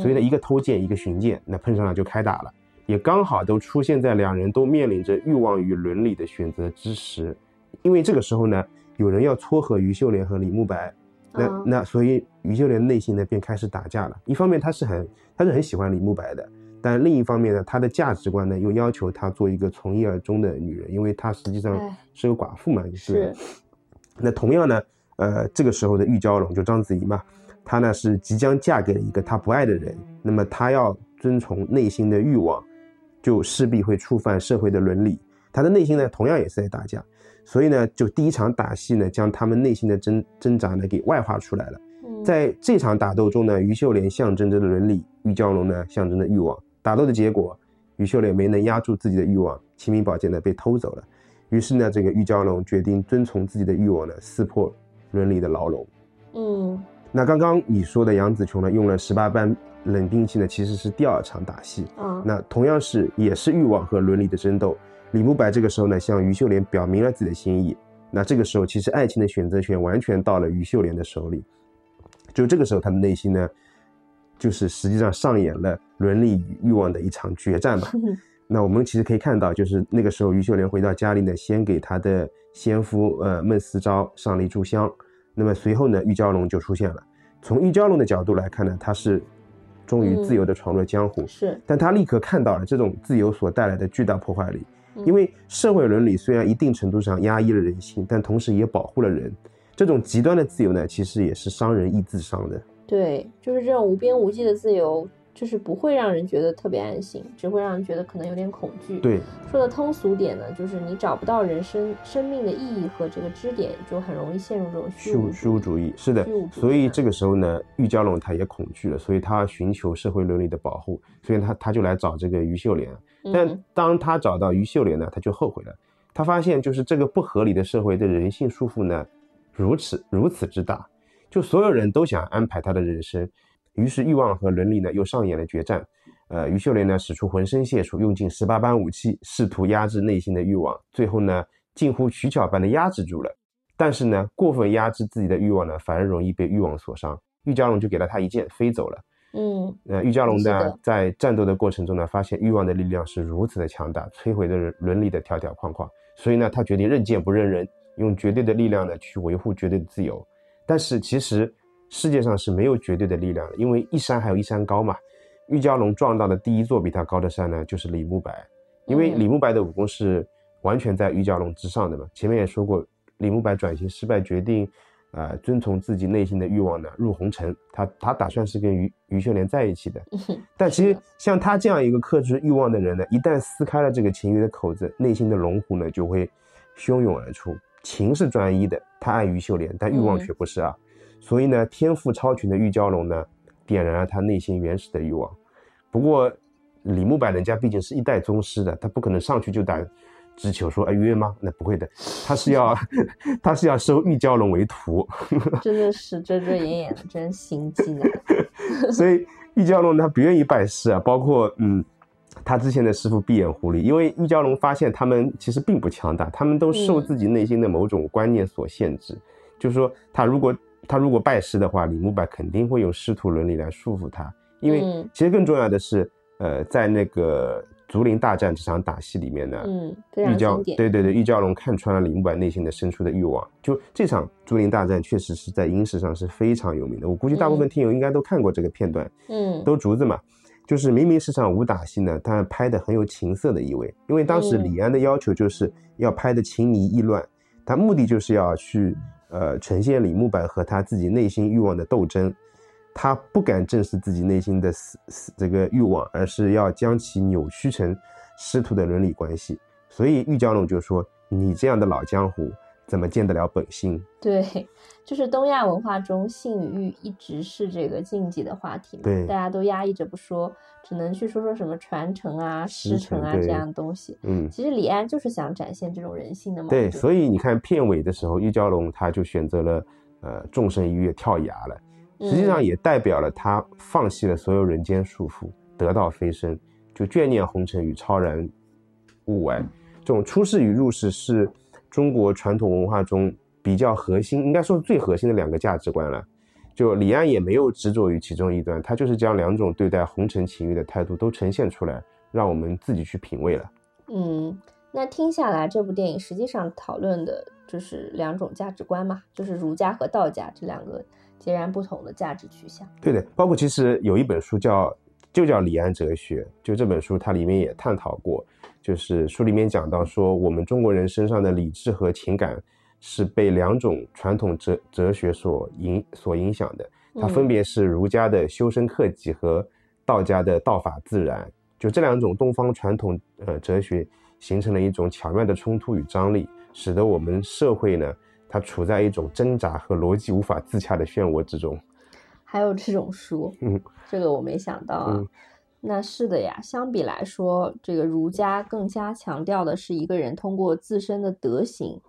所以呢，一个偷剑，一个寻剑，那碰上了就开打了，也刚好都出现在两人都面临着欲望与伦理的选择之时，因为这个时候呢，有人要撮合于秀莲和李慕白，那那所以于秀莲内心呢便开始打架了。一方面她是很她是很喜欢李慕白的，但另一方面呢，他的价值观呢又要求他做一个从一而终的女人，因为她实际上是个寡妇嘛，是。那同样呢，呃，这个时候的玉娇龙就章子怡嘛。她呢是即将嫁给了一个她不爱的人，那么她要遵从内心的欲望，就势必会触犯社会的伦理。他的内心呢同样也是在打架，所以呢就第一场打戏呢将他们内心的挣挣扎呢给外化出来了。在这场打斗中呢，于秀莲象征着伦理，玉娇龙呢象征着欲望。打斗的结果，于秀莲没能压住自己的欲望，清明宝剑呢被偷走了。于是呢，这个玉娇龙决定遵从自己的欲望呢，撕破伦理的牢笼。嗯。那刚刚你说的杨紫琼呢，用了十八般冷兵器呢，其实是第二场打戏。嗯，那同样是也是欲望和伦理的争斗。李慕白这个时候呢，向于秀莲表明了自己的心意。那这个时候，其实爱情的选择权完全到了于秀莲的手里。就这个时候，他的内心呢，就是实际上上演了伦理与欲望的一场决战吧。那我们其实可以看到，就是那个时候，于秀莲回到家里呢，先给她的先夫呃孟思昭上了一炷香。那么随后呢，玉娇龙就出现了。从玉娇龙的角度来看呢，他是终于自由的闯入江湖。是，但他立刻看到了这种自由所带来的巨大破坏力。因为社会伦理虽然一定程度上压抑了人性，但同时也保护了人。这种极端的自由呢，其实也是伤人亦自伤的。对，就是这种无边无际的自由。就是不会让人觉得特别安心，只会让人觉得可能有点恐惧。对，说的通俗点呢，就是你找不到人生生命的意义和这个支点，就很容易陷入这种虚无虚无主义。是的，所以这个时候呢，玉娇龙他也恐惧了，所以他寻求社会伦理的保护，所以他他就来找这个于秀莲。但当他找到于秀莲呢，他就后悔了，他发现就是这个不合理的社会对人性束缚呢，如此如此之大，就所有人都想安排他的人生。于是欲望和伦理呢又上演了决战，呃，于秀莲呢使出浑身解数，用尽十八般武器，试图压制内心的欲望，最后呢近乎取巧般的压制住了。但是呢，过分压制自己的欲望呢，反而容易被欲望所伤。玉娇龙就给了他一剑，飞走了。嗯，呃，玉娇龙呢在战斗的过程中呢，发现欲望的力量是如此的强大，摧毁了伦理的条条框框。所以呢，他决定认剑不认人，用绝对的力量呢去维护绝对的自由。但是其实。世界上是没有绝对的力量的，因为一山还有一山高嘛。玉娇龙撞到的第一座比他高的山呢，就是李慕白，因为李慕白的武功是完全在玉娇龙之上的嘛。前面也说过，李慕白转型失败，决定，呃，遵从自己内心的欲望呢，入红尘。他他打算是跟于于秀莲在一起的，但其实像他这样一个克制欲望的人呢，一旦撕开了这个情欲的口子，内心的龙虎呢就会汹涌而出。情是专一的，他爱于秀莲，但欲望却不是啊。所以呢，天赋超群的玉娇龙呢，点燃了他内心原始的欲望。不过，李慕白人家毕竟是一代宗师的，他不可能上去就打直球说哎约吗？那不会的，他是要 他是要收玉娇龙为徒。真的是遮遮掩掩的，真心机呢。所以玉娇龙他不愿意拜师啊，包括嗯，他之前的师傅闭眼狐狸，因为玉娇龙发现他们其实并不强大，他们都受自己内心的某种观念所限制，就是说他如果。他如果拜师的话，李慕白肯定会用师徒伦理来束缚他，因为其实更重要的是，呃，在那个竹林大战这场打戏里面呢，嗯，玉娇对对对，玉娇龙看穿了李慕白内心的深处的欲望，就这场竹林大战确实是在影史上是非常有名的，我估计大部分听友应该都看过这个片段，嗯，都竹子嘛，就是明明是场武打戏呢，但拍的很有情色的意味，因为当时李安的要求就是要拍的情迷意乱，他目的就是要去。呃，呈现李慕白和他自己内心欲望的斗争，他不敢正视自己内心的死死这个欲望，而是要将其扭曲成师徒的伦理关系。所以玉娇龙就说：“你这样的老江湖。”怎么见得了本性？对，就是东亚文化中性与欲一直是这个禁忌的话题嘛，对，大家都压抑着不说，只能去说说什么传承啊、师承啊这样的东西。嗯，其实李安就是想展现这种人性的嘛。对，所以你看片尾的时候，玉娇龙他就选择了呃众生一跃跳崖了，实际上也代表了他放弃了所有人间束缚，得道飞升，就眷念红尘与超然物外。这种出世与入世是。中国传统文化中比较核心，应该说最核心的两个价值观了，就李安也没有执着于其中一端，他就是将两种对待红尘情欲的态度都呈现出来，让我们自己去品味了。嗯，那听下来，这部电影实际上讨论的就是两种价值观嘛，就是儒家和道家这两个截然不同的价值取向。对的，包括其实有一本书叫就叫《李安哲学》，就这本书它里面也探讨过，就是书里面讲到说，我们中国人身上的理智和情感是被两种传统哲哲学所影所影响的，它分别是儒家的修身克己和道家的道法自然。就这两种东方传统呃哲学形成了一种巧妙的冲突与张力，使得我们社会呢，它处在一种挣扎和逻辑无法自洽的漩涡之中。还有这种书，嗯，这个我没想到啊。那是的呀，相比来说，这个儒家更加强调的是一个人通过自身的德行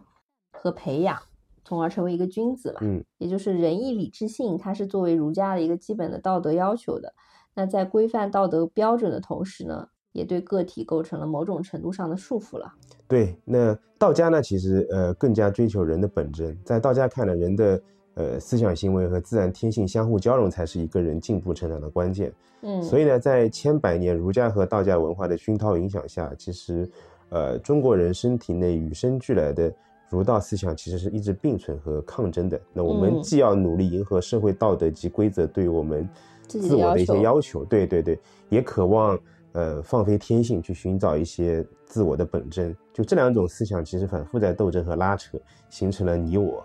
和培养，从而成为一个君子嘛。嗯，也就是仁义礼智信，它是作为儒家的一个基本的道德要求的。那在规范道德标准的同时呢，也对个体构成了某种程度上的束缚了。对，那道家呢，其实呃更加追求人的本真，在道家看来，人的呃思想行为和自然天性相互交融，才是一个人进步成长的关键。嗯，所以呢，在千百年儒家和道家文化的熏陶影响下，其实呃中国人身体内与生俱来的儒道思想，其实是一直并存和抗争的。那我们既要努力迎合社会道德及规则对我们。自我的一些要求，对对对，也渴望呃放飞天性，去寻找一些自我的本真。就这两种思想，其实反复在斗争和拉扯，形成了你我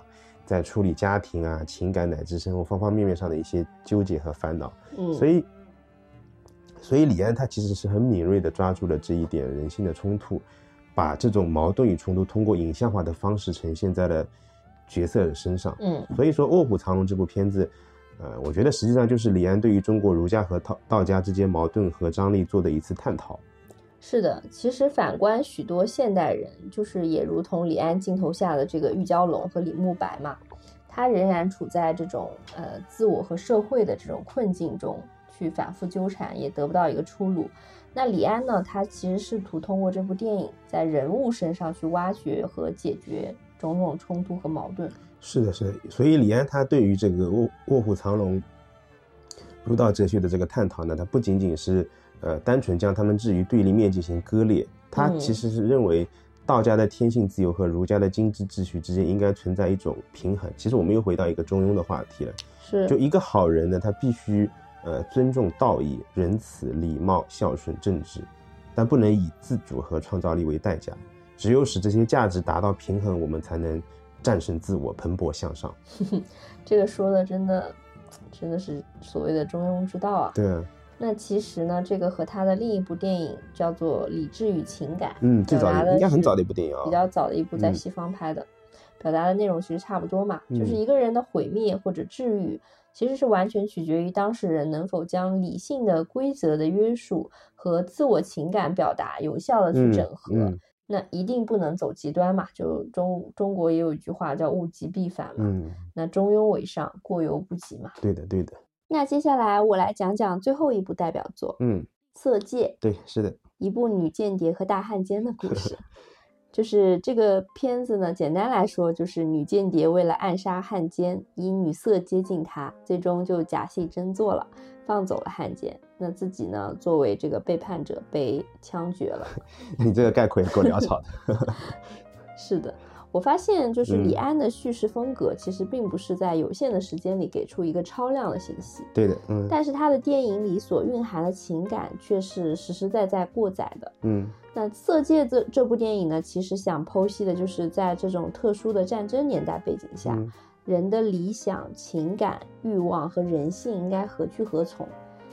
在处理家庭啊、情感乃至生活方方面面上的一些纠结和烦恼。嗯，所以，所以李安他其实是很敏锐的抓住了这一点人性的冲突，把这种矛盾与冲突通过影像化的方式呈现在了角色身上。嗯，所以说《卧虎藏龙》这部片子。呃，我觉得实际上就是李安对于中国儒家和道道家之间矛盾和张力做的一次探讨。是的，其实反观许多现代人，就是也如同李安镜头下的这个玉娇龙和李慕白嘛，他仍然处在这种呃自我和社会的这种困境中去反复纠缠，也得不到一个出路。那李安呢，他其实试图通过这部电影在人物身上去挖掘和解决种种冲突和矛盾。是的，是的，所以李安他对于这个卧卧虎藏龙儒道哲学的这个探讨呢，他不仅仅是呃单纯将他们置于对立面进行割裂，他其实是认为道家的天性自由和儒家的经济秩序之间应该存在一种平衡。其实我们又回到一个中庸的话题了，是就一个好人呢，他必须呃尊重道义、仁慈、礼貌、孝顺、正直，但不能以自主和创造力为代价。只有使这些价值达到平衡，我们才能。战胜自我，蓬勃向上。这个说的真的，真的是所谓的中庸之道啊。对啊。那其实呢，这个和他的另一部电影叫做《理智与情感》，嗯，最早的应该很早的一部电影啊，比较早的一部在西方拍的，表达的内容其实差不多嘛，就是一个人的毁灭或者治愈，其实是完全取决于当事人能否将理性的规则的约束和自我情感表达有效的去整合。那一定不能走极端嘛，就中中国也有一句话叫物极必反嘛，嗯，那中庸为上，过犹不及嘛。对的，对的。那接下来我来讲讲最后一部代表作，嗯，色戒。对，是的，一部女间谍和大汉奸的故事。就是这个片子呢，简单来说就是女间谍为了暗杀汉奸，以女色接近他，最终就假戏真做了，放走了汉奸。那自己呢，作为这个背叛者被枪决了。你这个概括也够潦草的。是的。我发现，就是李安的叙事风格，其实并不是在有限的时间里给出一个超量的信息。对的，嗯。但是他的电影里所蕴含的情感，却是实实在在过载的。嗯。那《色戒》这这部电影呢，其实想剖析的就是在这种特殊的战争年代背景下，人的理想、情感、欲望和人性应该何去何从。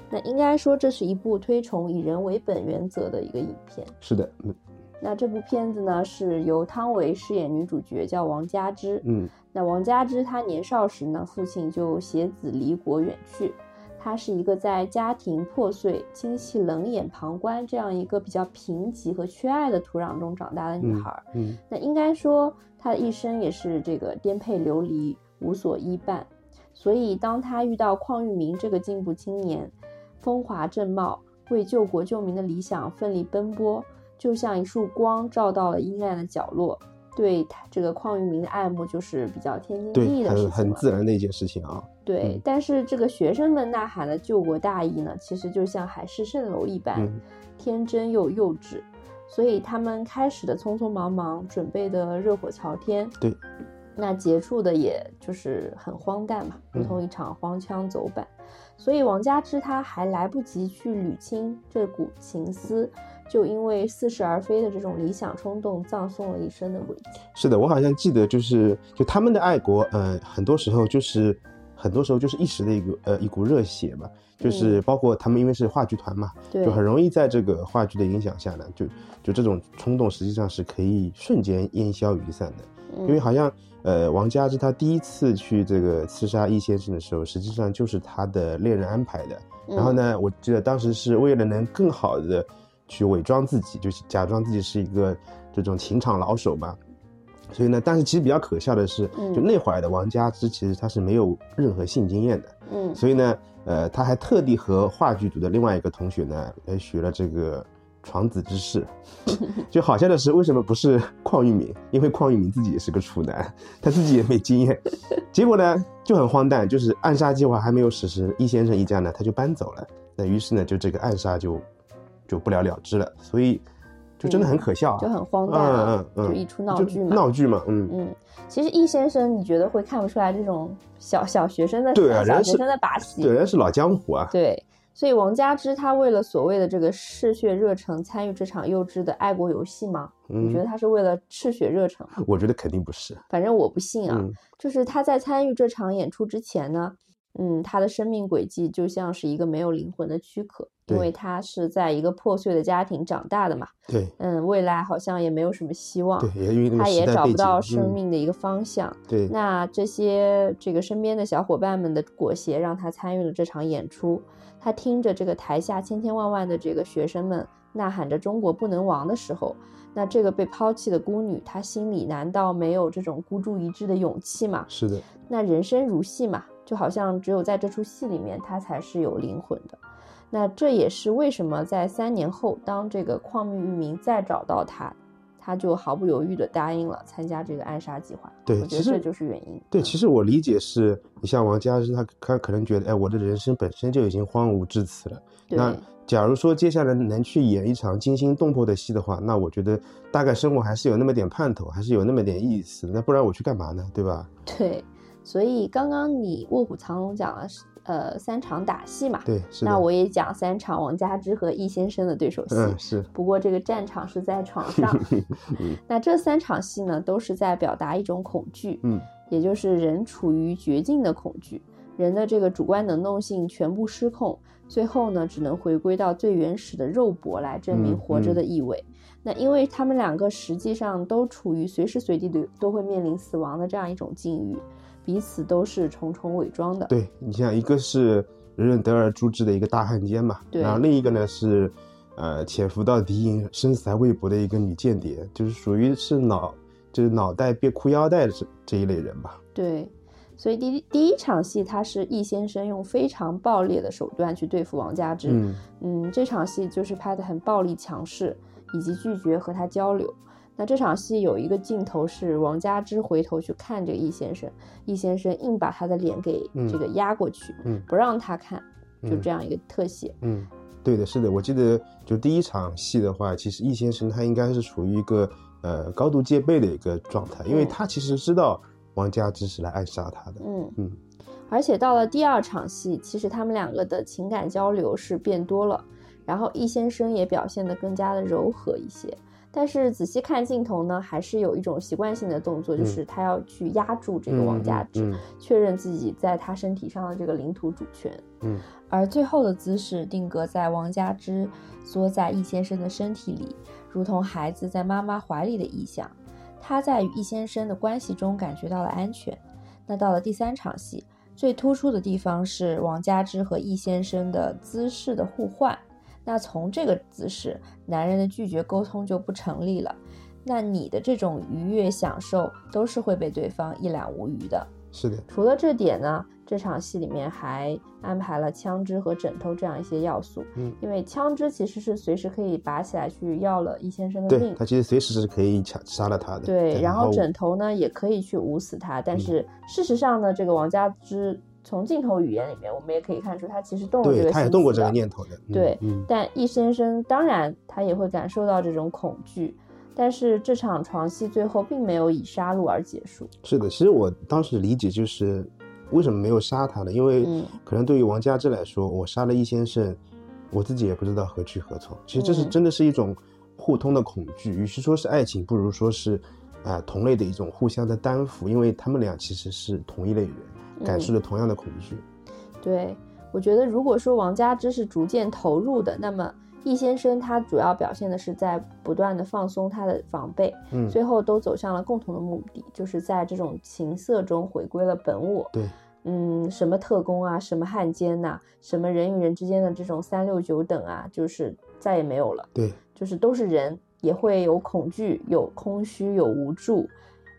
那应该说，这是一部推崇以人为本原则的一个影片。是的，嗯。那这部片子呢，是由汤唯饰演女主角，叫王佳芝。嗯，那王佳芝她年少时呢，父亲就携子离国远去，她是一个在家庭破碎、亲戚冷眼旁观这样一个比较贫瘠和缺爱的土壤中长大的女孩。嗯，那应该说她的一生也是这个颠沛流离、无所依伴。所以当她遇到邝裕民这个进步青年，风华正茂，为救国救民的理想奋力奔波。就像一束光照到了阴暗的角落，对他这个邝裕民的爱慕就是比较天经地义的事情了。很自然的一件事情啊。对，嗯但是这个学生们呐喊的救国大义呢，其实就像海市蜃楼一般，嗯天真又幼稚，所以他们开始的匆匆忙忙，准备的热火朝天，对，那结束的也就是很荒诞嘛，如嗯同一场荒腔走板。所以王佳芝他还来不及去捋清这股情思，就因为似是而非的这种理想冲动，葬送了一生的轨迹。是的，我好像记得就是就他们的爱国，呃，很多时候就是很多时候就是一时的一个呃一股热血嘛，就是包括他们因为是话剧团嘛，对，就很容易在这个话剧的影响下呢，就就这种冲动实际上是可以瞬间烟消云散的。因为嗯好像呃王佳芝她第一次去这个刺杀易先生的时候，实际上就是他的恋人安排的。然后嗯呢，我记得当时是为了能更好的去伪装自己，就是假装自己是一个这种情场老手嘛。所以呢，但是其实比较可笑的是，嗯就那会儿的王佳芝其实她是没有任何性经验的，嗯所以呢，呃，她还特地和话剧组的另外一个同学呢来学了这个床子之事。就好笑的是，为什么不是邝裕民？因为邝裕民自己也是个处男，他自己也没经验。结果呢，就很荒诞，就是暗杀计划还没有实施，易先生一家呢他就搬走了。那于是呢，就这个暗杀就就不了了之了。所以就真的很可笑啊，就很荒诞啊，嗯嗯嗯就一出闹剧嘛。闹剧嘛，嗯。嗯，其实易先生，你觉得会看不出来这种小小学生的对啊小学生的把戏？对，人是老江湖啊。对所以王佳芝他为了所谓的这个嗜血热诚参与这场幼稚的爱国游戏吗？你觉得嗯，他是为了嗜血热诚？我觉得肯定不是。反正我不信啊。嗯就是他在参与这场演出之前呢，嗯，他的生命轨迹就像是一个没有灵魂的躯壳，因为他是在一个破碎的家庭长大的嘛，对嗯，未来好像也没有什么希望，对，也因为那个他也找不到生命的一个方向。对，那这些这个身边的小伙伴们的裹挟，让他参与了这场演出。他听着这个台下千千万万的这个学生们呐喊着“中国不能亡”的时候，那这个被抛弃的孤女，她心里难道没有这种孤注一掷的勇气吗？是的，那人生如戏嘛，就好像只有在这出戏里面，他才是有灵魂的。那这也是为什么在三年后，当这个邝裕民再找到他，他就毫不犹豫地答应了参加这个暗杀计划。对我觉得这就是原因。对，嗯其实我理解是，你像王佳芝，他他可能觉得，哎，我的人生本身就已经荒芜至此了。那假如说接下来能去演一场惊心动魄的戏的话，那我觉得大概生活还是有那么点盼头，还是有那么点意思。那不然我去干嘛呢？对吧？对，所以刚刚你《卧虎藏龙》讲了是呃三场打戏嘛，对，是。那我也讲三场王佳芝和易先生的对手戏。嗯是，不过这个战场是在床上。嗯那这三场戏呢，都是在表达一种恐惧，嗯，也就是人处于绝境的恐惧，人的这个主观能动性全部失控，最后呢，只能回归到最原始的肉搏来证明嗯活着嗯的意味。那因为他们两个实际上都处于随时随地都都会面临死亡的这样一种境遇，彼此都是重重伪装的。对你像一个是人人得而诛之的一个大汉奸嘛，对然后另一个呢是，呃，潜伏到敌营生死还未卜的一个女间谍，就是属于是脑就是脑袋别裤腰带的这这一类人吧。对，所以第第一场戏，他是易先生用非常暴烈的手段去对付王佳芝。嗯嗯，这场戏就是拍的很暴力强势，以及拒绝和他交流。那这场戏有一个镜头是王佳芝回头去看这个易先生，易先生硬把他的脸给嗯这个压过去，嗯不让他看，就嗯这样一个特写。嗯，对的，是的，我记得就第一场戏的话，其实易先生他应该是处于一个呃高度戒备的一个状态，因为嗯他其实知道王佳芝是来暗杀他的。嗯嗯而且到了第二场戏，其实他们两个的情感交流是变多了，然后易先生也表现得更加的柔和一些。但是仔细看镜头呢，还是有一种习惯性的动作，就嗯是他要去压住这个王佳芝，嗯确认自己在他身体上的这个领土主权。嗯而最后的姿势定格在王佳芝缩在易先生的身体里，如同孩子在妈妈怀里的意象。他在与易先生的关系中感觉到了安全。那到了第三场戏，最突出的地方是王佳芝和易先生的姿势的互换。那从这个姿势，男人的拒绝沟通就不成立了。那你的这种愉悦享受都是会被对方一览无余的。是的，除了这点呢，这场戏里面还安排了枪支和枕头这样一些要素。嗯，因为枪支其实是随时可以拔起来去要了易先生的对命。他其实随时是可以抢杀了他的。对，然后后枕头呢也可以去捂死他，嗯但是事实上呢，这个王佳芝从镜头语言里面，我们也可以看出他其实动了这对个他也动过这个念头的。嗯对嗯，但易先生当然他也会感受到这种恐惧，但是这场床戏最后并没有以杀戮而结束。是的。其实我当时理解就是为什么没有杀他呢？因为嗯可能对于王佳芝来说，我杀了易先生，我自己也不知道何去何从。其实这是嗯真的是一种互通的恐惧，与其说是爱情，不如说是啊、同类的一种互相的担负，因为他们俩其实是同一类人，感受嗯着同样的恐惧。对，我觉得如果说王佳芝是逐渐投入的，那么易先生他主要表现的是在不断的放松他的防备，嗯，最后都走向了共同的目的，就是在这种情色中回归了本我。对，嗯，什么特工啊，什么汉奸呐、什么人与人之间的这种三六九等啊，就是再也没有了，对，就是都是人，也会有恐惧，有空虚，有无助，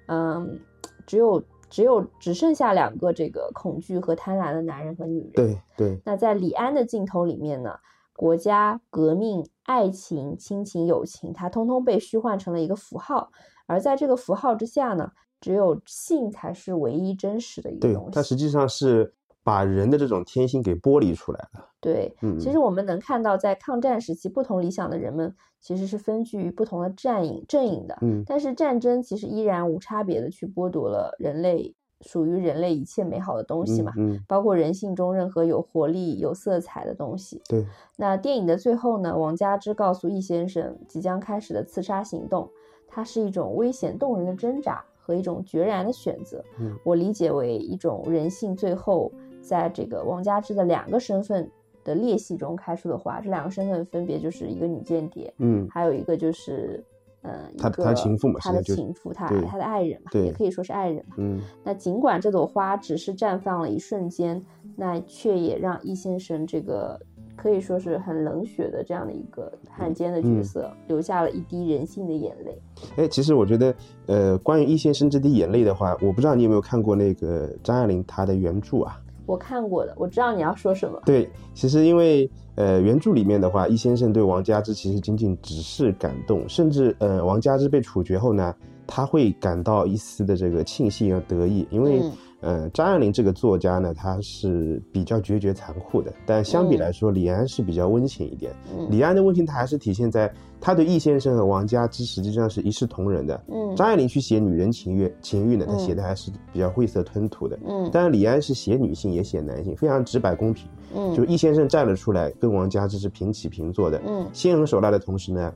嗯，只有只有只剩下两个这个恐惧和贪婪的男人和女人。对，对，那在李安的镜头里面呢，国家、革命、爱情、亲情、友情，它通通被虚幻成了一个符号，而在这个符号之下呢，只有性才是唯一真实的一个对东，西。它实际上是把人的这种天性给剥离出来了。对，嗯，其实我们能看到，在抗战时期，不同理想的人们其实是分居于不同的战营阵营的。嗯，但是战争其实依然无差别的去剥夺了人类属于人类一切美好的东西嘛，嗯，嗯包括人性中任何有活力、有色彩的东西。对，那电影的最后呢，王佳芝告诉易先生，即将开始的刺杀行动，它是一种危险动人的挣扎和一种决然的选择。嗯我理解为一种人性最后在这个王佳芝的两个身份的裂隙中开出的花。这两个身份分别就是一个女间谍，嗯，还有一个就是。呃，一他的情妇嘛他的情妇，他对他的爱人嘛，也可以说是爱人嘛。嗯，那尽管这朵花只是绽放了一瞬间，那却也让易先生这个可以说是很冷血的这样的一个汉奸的角嗯色，留下了一滴人性的眼泪。哎，其实我觉得，呃，关于易先生这滴眼泪的话，我不知道你有没有看过那个张爱玲她的原著啊？我看过的，我知道你要说什么。对，其实因为呃原著里面的话，易先生对王佳芝其实仅仅只是感动，甚至呃王佳芝被处决后呢，他会感到一丝的这个庆幸和得意，因为、嗯呃张爱玲这个作家呢，她是比较决绝残酷的，但相比嗯来说，李安是比较温情一点。嗯李安的温情，他还是体现在他对易先生和王佳芝实际上是一视同仁的。嗯张爱玲去写女人情欲情欲呢，她嗯写的还是比较晦涩吞吐的。嗯但是李安是写女性也写男性，非常直白公平。嗯就易先生站了出来，跟王佳芝是平起平坐的，嗯心狠手辣的同时呢，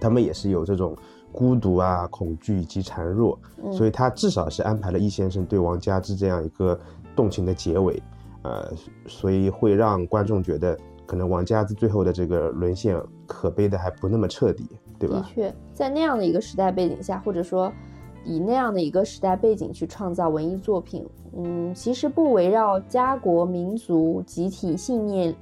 他们也是有这种孤独啊、恐惧以及孱弱，嗯所以他至少是安排了易先生对王佳芝这样一个动情的结尾，呃，所以会让观众觉得可能王佳芝最后的这个沦陷可悲的还不那么彻底，对吧？的确，在那样的一个时代背景下，或者说以那样的一个时代背景去创造文艺作品，嗯，其实不围绕家国、民族、集体信念、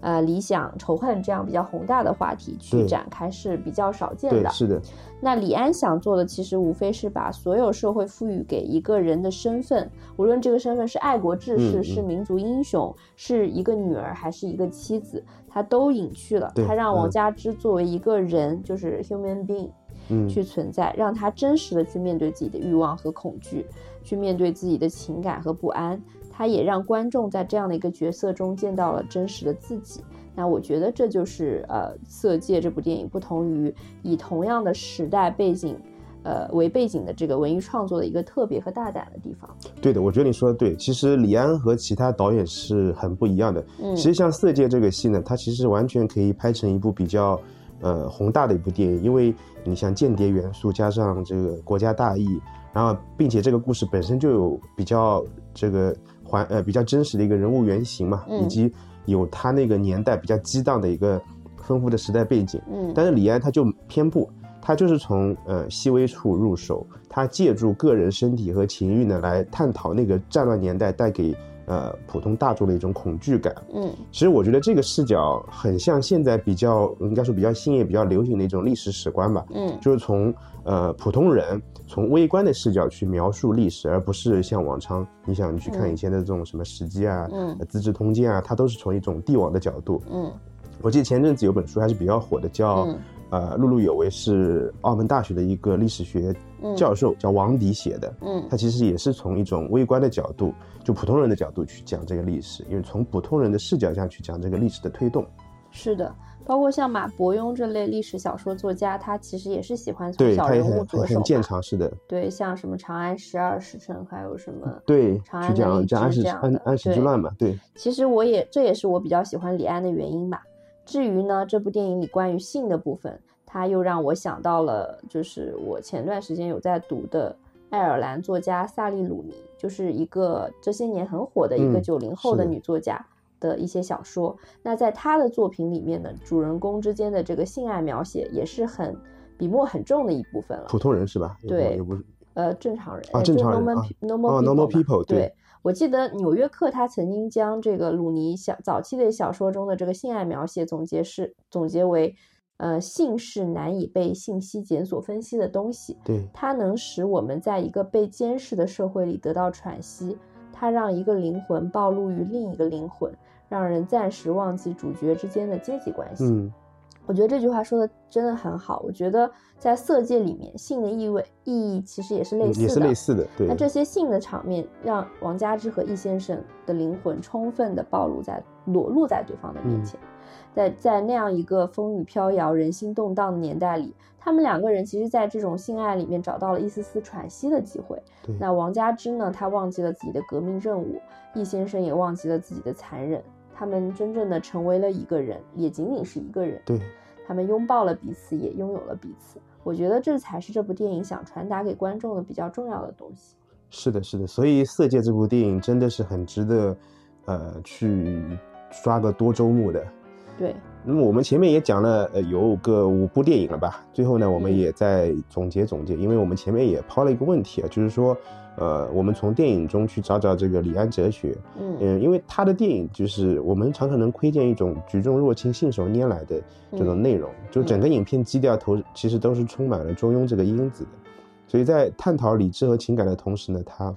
呃理想、仇恨这样比较宏大的话题去展开是比较少见，的。是的，那李安想做的，其实无非是把所有社会赋予给一个人的身份，无论这个身份是爱国志士、是民族英雄、是一个女儿还是一个妻子，他都隐去了。他让王嗯佳芝作为一个人，就是 human being 嗯，去存在，让他真实的去面对自己的欲望和恐惧，去面对自己的情感和不安。他也让观众在这样的一个角色中见到了真实的自己。那我觉得这就是呃《色戒》这部电影不同于以同样的时代背景，呃为背景的这个文艺创作的一个特别和大胆的地方。对的，我觉得你说的对。其实李安和其他导演是很不一样的。嗯其实像《色戒》这个戏呢，它其实完全可以拍成一部比较呃宏大的一部电影，因为你像间谍元素加上这个国家大义，然后并且这个故事本身就有比较这个环呃比较真实的一个人物原型嘛，嗯以及有他那个年代比较激荡的一个丰富的时代背景。嗯但是李安他就偏不，他就是从呃细微处入手，他借助个人身体和情欲呢来探讨那个战乱年代带给呃普通大众的一种恐惧感。嗯其实我觉得这个视角很像现在比较应该说比较新也比较流行的一种历史史观吧，嗯就是从呃普通人从微观的视角去描述历史，而不是像往常你想你去看嗯以前的这种什么《史记》啊、嗯呃资治通鉴》啊，它都是从一种帝王的角度。嗯我记得前阵子有本书还是比较火的，叫、嗯呃碌碌有为，是澳门大学的一个历史学嗯教授，叫王迪写的。嗯他其实也是从一种微观的角度，就普通人的角度去讲这个历史，因为从普通人的视角下去讲这个历史的推动。是的，包括像马伯庸这类历史小说作家，他其实也是喜欢从，小人物着手很很见长式的，对，像什么《长安十二时辰》，还有什么对，长安的荔讲讲安史枝这样的安安史之乱嘛，对，其实我也这也是我比较喜欢李安的原因吧。至于呢，这部电影里关于性的部分，它又让我想到了，就是我前段时间有在读的爱尔兰作家萨利鲁尼，就是一个这些年很火的一个嗯九零后的女作家的一些小说。那在他的作品里面呢，主人公之间的这个性爱描写也是很笔墨很重的一部分了。普通人是吧？对也不是，呃，正常人，啊正常人 normal 啊 normal 哦 people 对。我记得《纽约客》他曾经将这个鲁尼小早期的小说中的这个性爱描写总结是总结为，呃，性是难以被信息检索分析的东西，对，它能使我们在一个被监视的社会里得到喘息，它让一个灵魂暴露于另一个灵魂，让人暂时忘记主角之间的阶级关系。嗯，我觉得这句话说的真的很好。我觉得在色戒里面，性的意味意义其实也是类似的。嗯也是类似的，对那，这些性的场面，让王佳芝和易先生的灵魂充分的暴露在裸露在对方的面嗯前。在在那样一个风雨飘摇、人心动荡的年代里，他们两个人其实在这种性爱里面找到了一丝丝喘息的机会。对，那王佳芝呢，她忘记了自己的革命任务，易先生也忘记了自己的残忍。他们真正的成为了一个人，也仅仅是一个人。对，他们拥抱了彼此，也拥有了彼此。我觉得这才是这部电影想传达给观众的比较重要的东西。是的，是的，所以《色戒》这部电影真的是很值得，呃，去刷个多周目的。对，那么我们前面也讲了，呃，有个五部电影了吧？最后呢，我们嗯也在总结总结，因为我们前面也抛了一个问题啊，就是说，呃，我们从电影中去找找这个李安哲学，嗯。嗯，因为他的电影就是我们常常能窥见一种举重若轻、信手拈来的这种嗯内容，就整个影片基调头其实都是充满了中庸这个因子的，所以在探讨理智和情感的同时呢，他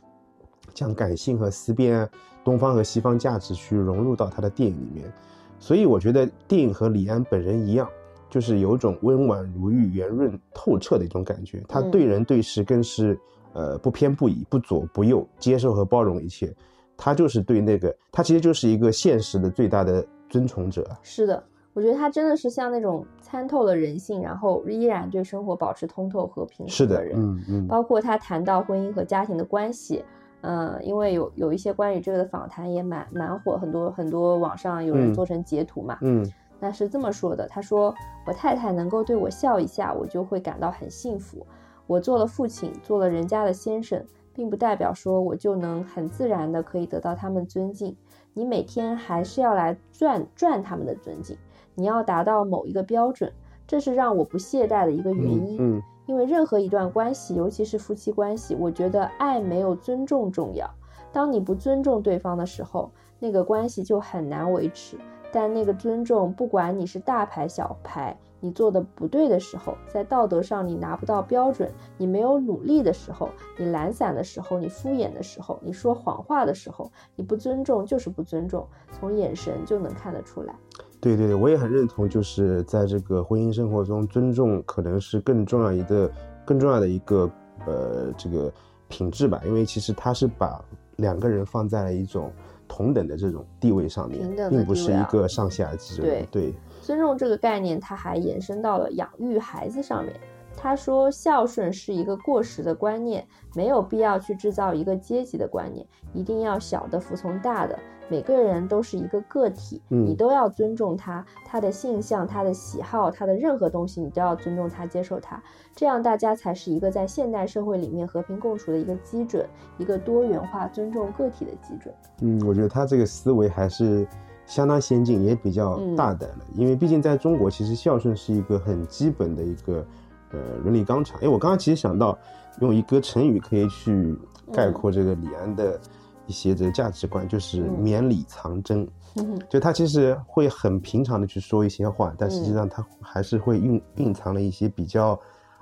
将感性和思辨啊、东方和西方价值去融入到他的电影里面，所以我觉得电影和李安本人一样。就是有种温婉如玉、圆润透彻的一种感觉，他嗯对人对事更是呃不偏不倚、不左不右，接受和包容一切。他就是对那个，他其实就是一个现实的最大的尊崇者。是的，我觉得他真的是像那种参透了人性，然后依然对生活保持通透和平是的，衡人。嗯嗯，包括他谈到婚姻和家庭的关系，嗯、因为有有一些关于这个的访谈也蛮蛮火，很多很多网上有人嗯做成截图嘛。嗯那是这么说的，他说：“我太太能够对我笑一下，我就会感到很幸福。我做了父亲，做了人家的先生，并不代表说我就能很自然的可以得到他们尊敬。你每天还是要来赚赚他们的尊敬，你要达到某一个标准，这是让我不懈怠的一个原因。嗯因为任何一段关系，尤其是夫妻关系，我觉得爱没有尊重重要。当你不尊重对方的时候，那个关系就很难维持。但那个尊重，不管你是大牌小牌，你做的不对的时候，在道德上你拿不到标准，你没有努力的时候，你懒散的时候，你敷衍的时候，你说谎话的时候，你不尊重就是不尊重，从眼神就能看得出来。对对对，我也很认同，就是在这个婚姻生活中，尊重可能是更重要一个更重要的一个呃这个品质吧，因为其实它是把两个人放在了一种同等的这种地位上面并不是一个上下级对对，尊重这个概念，它还延伸到了养育孩子上面。他说，孝顺是一个过时的观念，没有必要去制造一个阶级的观念，一定要小的服从大的。每个人都是一个个体，嗯你都要尊重他，他的性向、他的喜好、他的任何东西，你都要尊重他、接受他。这样大家才是一个在现代社会里面和平共处的一个基准，一个多元化、尊重个体的基准。嗯，我觉得他这个思维还是相当先进，也比较嗯大胆了。因为毕竟在中国，其实孝顺是一个很基本的一个呃伦理纲常。哎，我刚刚其实想到用一个成语可以去概括这个李安的一一些这个价值观，就是嗯绵里藏针。嗯就他其实会很平常的去说一些话，但实际嗯上他还是会蕴蕴藏了一些比较，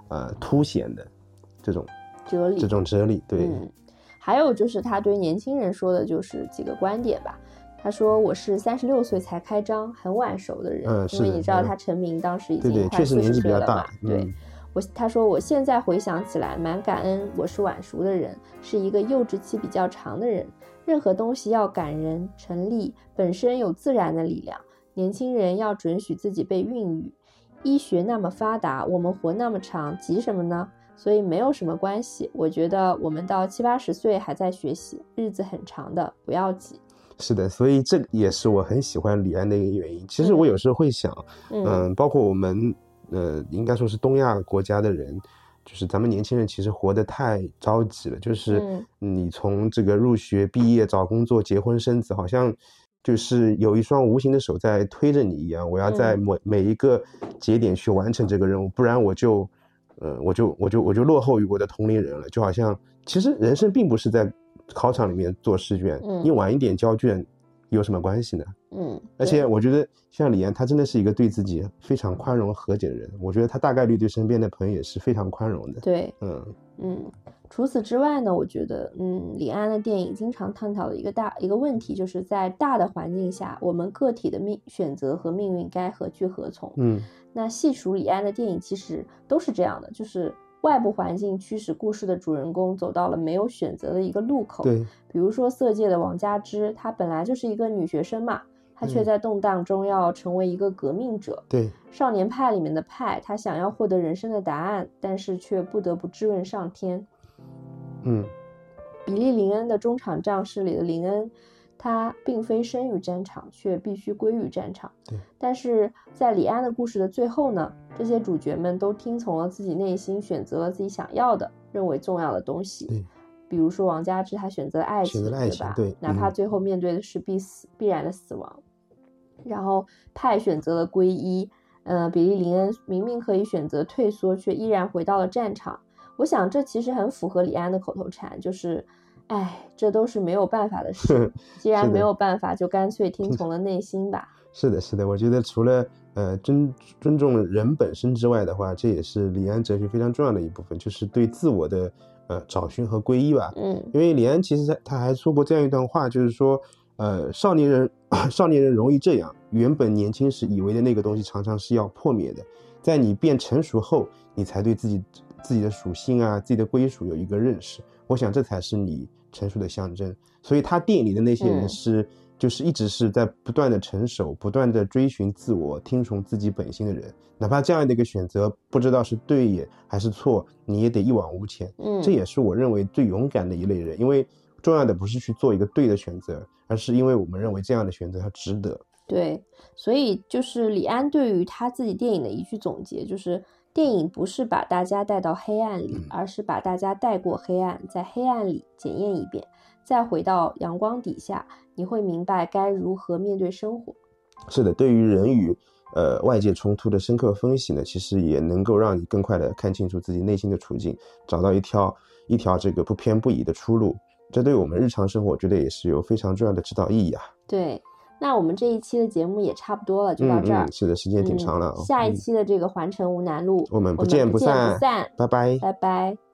呃，凸显的这种哲理这种哲理。对，嗯，还有就是他对年轻人说的就是几个观点吧。他说我是三十六岁才开张，很晚熟的人，嗯是因为你知道嗯他成名当时已经快四年纪比较大十岁了嘛。。对嗯，我，他说我现在回想起来蛮感恩，我是晚熟的人，是一个幼稚期比较长的人。任何东西要感人成立，本身有自然的力量。年轻人要准许自己被孕育。医学那么发达，我们活那么长，急什么呢？所以没有什么关系。我觉得我们到七八十岁还在学习，日子很长的，不要急。是的，所以这也是我很喜欢李安的一个原因。其实我有时候会想，嗯。嗯，包括我们，呃，应该说是东亚国家的人，就是咱们年轻人其实活得太着急了，就是嗯。你从这个入学、毕业、找工作、结婚、生子，好像就是有一双无形的手在推着你一样，我要在嗯。每每一个节点去完成这个任务，不然我就，呃，我就我就我就落后于我的同龄人了。就好像其实人生并不是在考场里面做试卷，嗯你晚一点交卷有什么关系呢？嗯，而且我觉得像李安，他真的是一个对自己非常宽容和解的人。我觉得他大概率对身边的朋友也是非常宽容的。对，嗯嗯，除此之外呢，我觉得，嗯，李安的电影经常探讨的一个大一个问题，就是在大的环境下，我们个体的命选择和命运该何去何从？嗯那细数李安的电影，其实都是这样的，就是外部环境驱使故事的主人公走到了没有选择的一个路口。，对，比如说《色戒》的王佳芝，她本来就是一个女学生嘛，她却嗯在动荡中要成为一个革命者。对，少年派里面的派，他想要获得人生的答案，但是却不得不质问上天。嗯比利·林恩的中场战士里的林恩，他并非生于战场，却必须归于战场。对，但是在李安的故事的最后呢，这些主角们都听从了自己内心，选择了自己想要的、认为重要的东西。对，比如说王佳芝，他选择了爱情，选择了爱情吧？对哪怕嗯最后面对的是必死、必然的死亡。然后派选择了皈依，呃，比利·林恩明明可以选择退缩，却依然回到了战场。我想这其实很符合李安的口头禅，就是，哎，这都是没有办法的事。既然没有办法，就干脆听从了内心吧。是的，是的。我觉得除了呃尊尊重人本身之外的话，这也是李安哲学非常重要的一部分，就是对自我的呃找寻和皈依吧。嗯因为李安其实他他还说过这样一段话，就是说，呃，少年人 少年人容易这样，原本年轻时以为的那个东西，常常是要破灭的，在你变成熟后，你才对自己自己的属性啊、自己的归属有一个认识。我想这才是你成熟的象征。所以他电影里的那些人嗯是，就是一直是在不断的成熟、不断的追寻自我、听从自己本心的人。哪怕这样的一个选择不知道是对也还是错，你也得一往无前。嗯，这也是我认为最勇敢的一类人，因为重要的不是去做一个对的选择，而是因为我们认为这样的选择它值得。对，所以就是李安对于他自己电影的一句总结，就是电影不是把大家带到黑暗里，而是把大家带过黑暗，在黑暗里检验一遍，再回到阳光底下，你会明白该如何面对生活。是的，对于人与呃外界冲突的深刻分析呢，其实也能够让你更快的看清楚自己内心的处境，找到一条一条这个不偏不倚的出路。这对我们日常生活，我觉得也是有非常重要的指导意义啊。对，那我们这一期的节目也差不多了，就到嗯这儿。嗯，是的，时间挺嗯长了哦。下一嗯期的这个环城无难路，我们不见不散不散，拜拜。拜拜。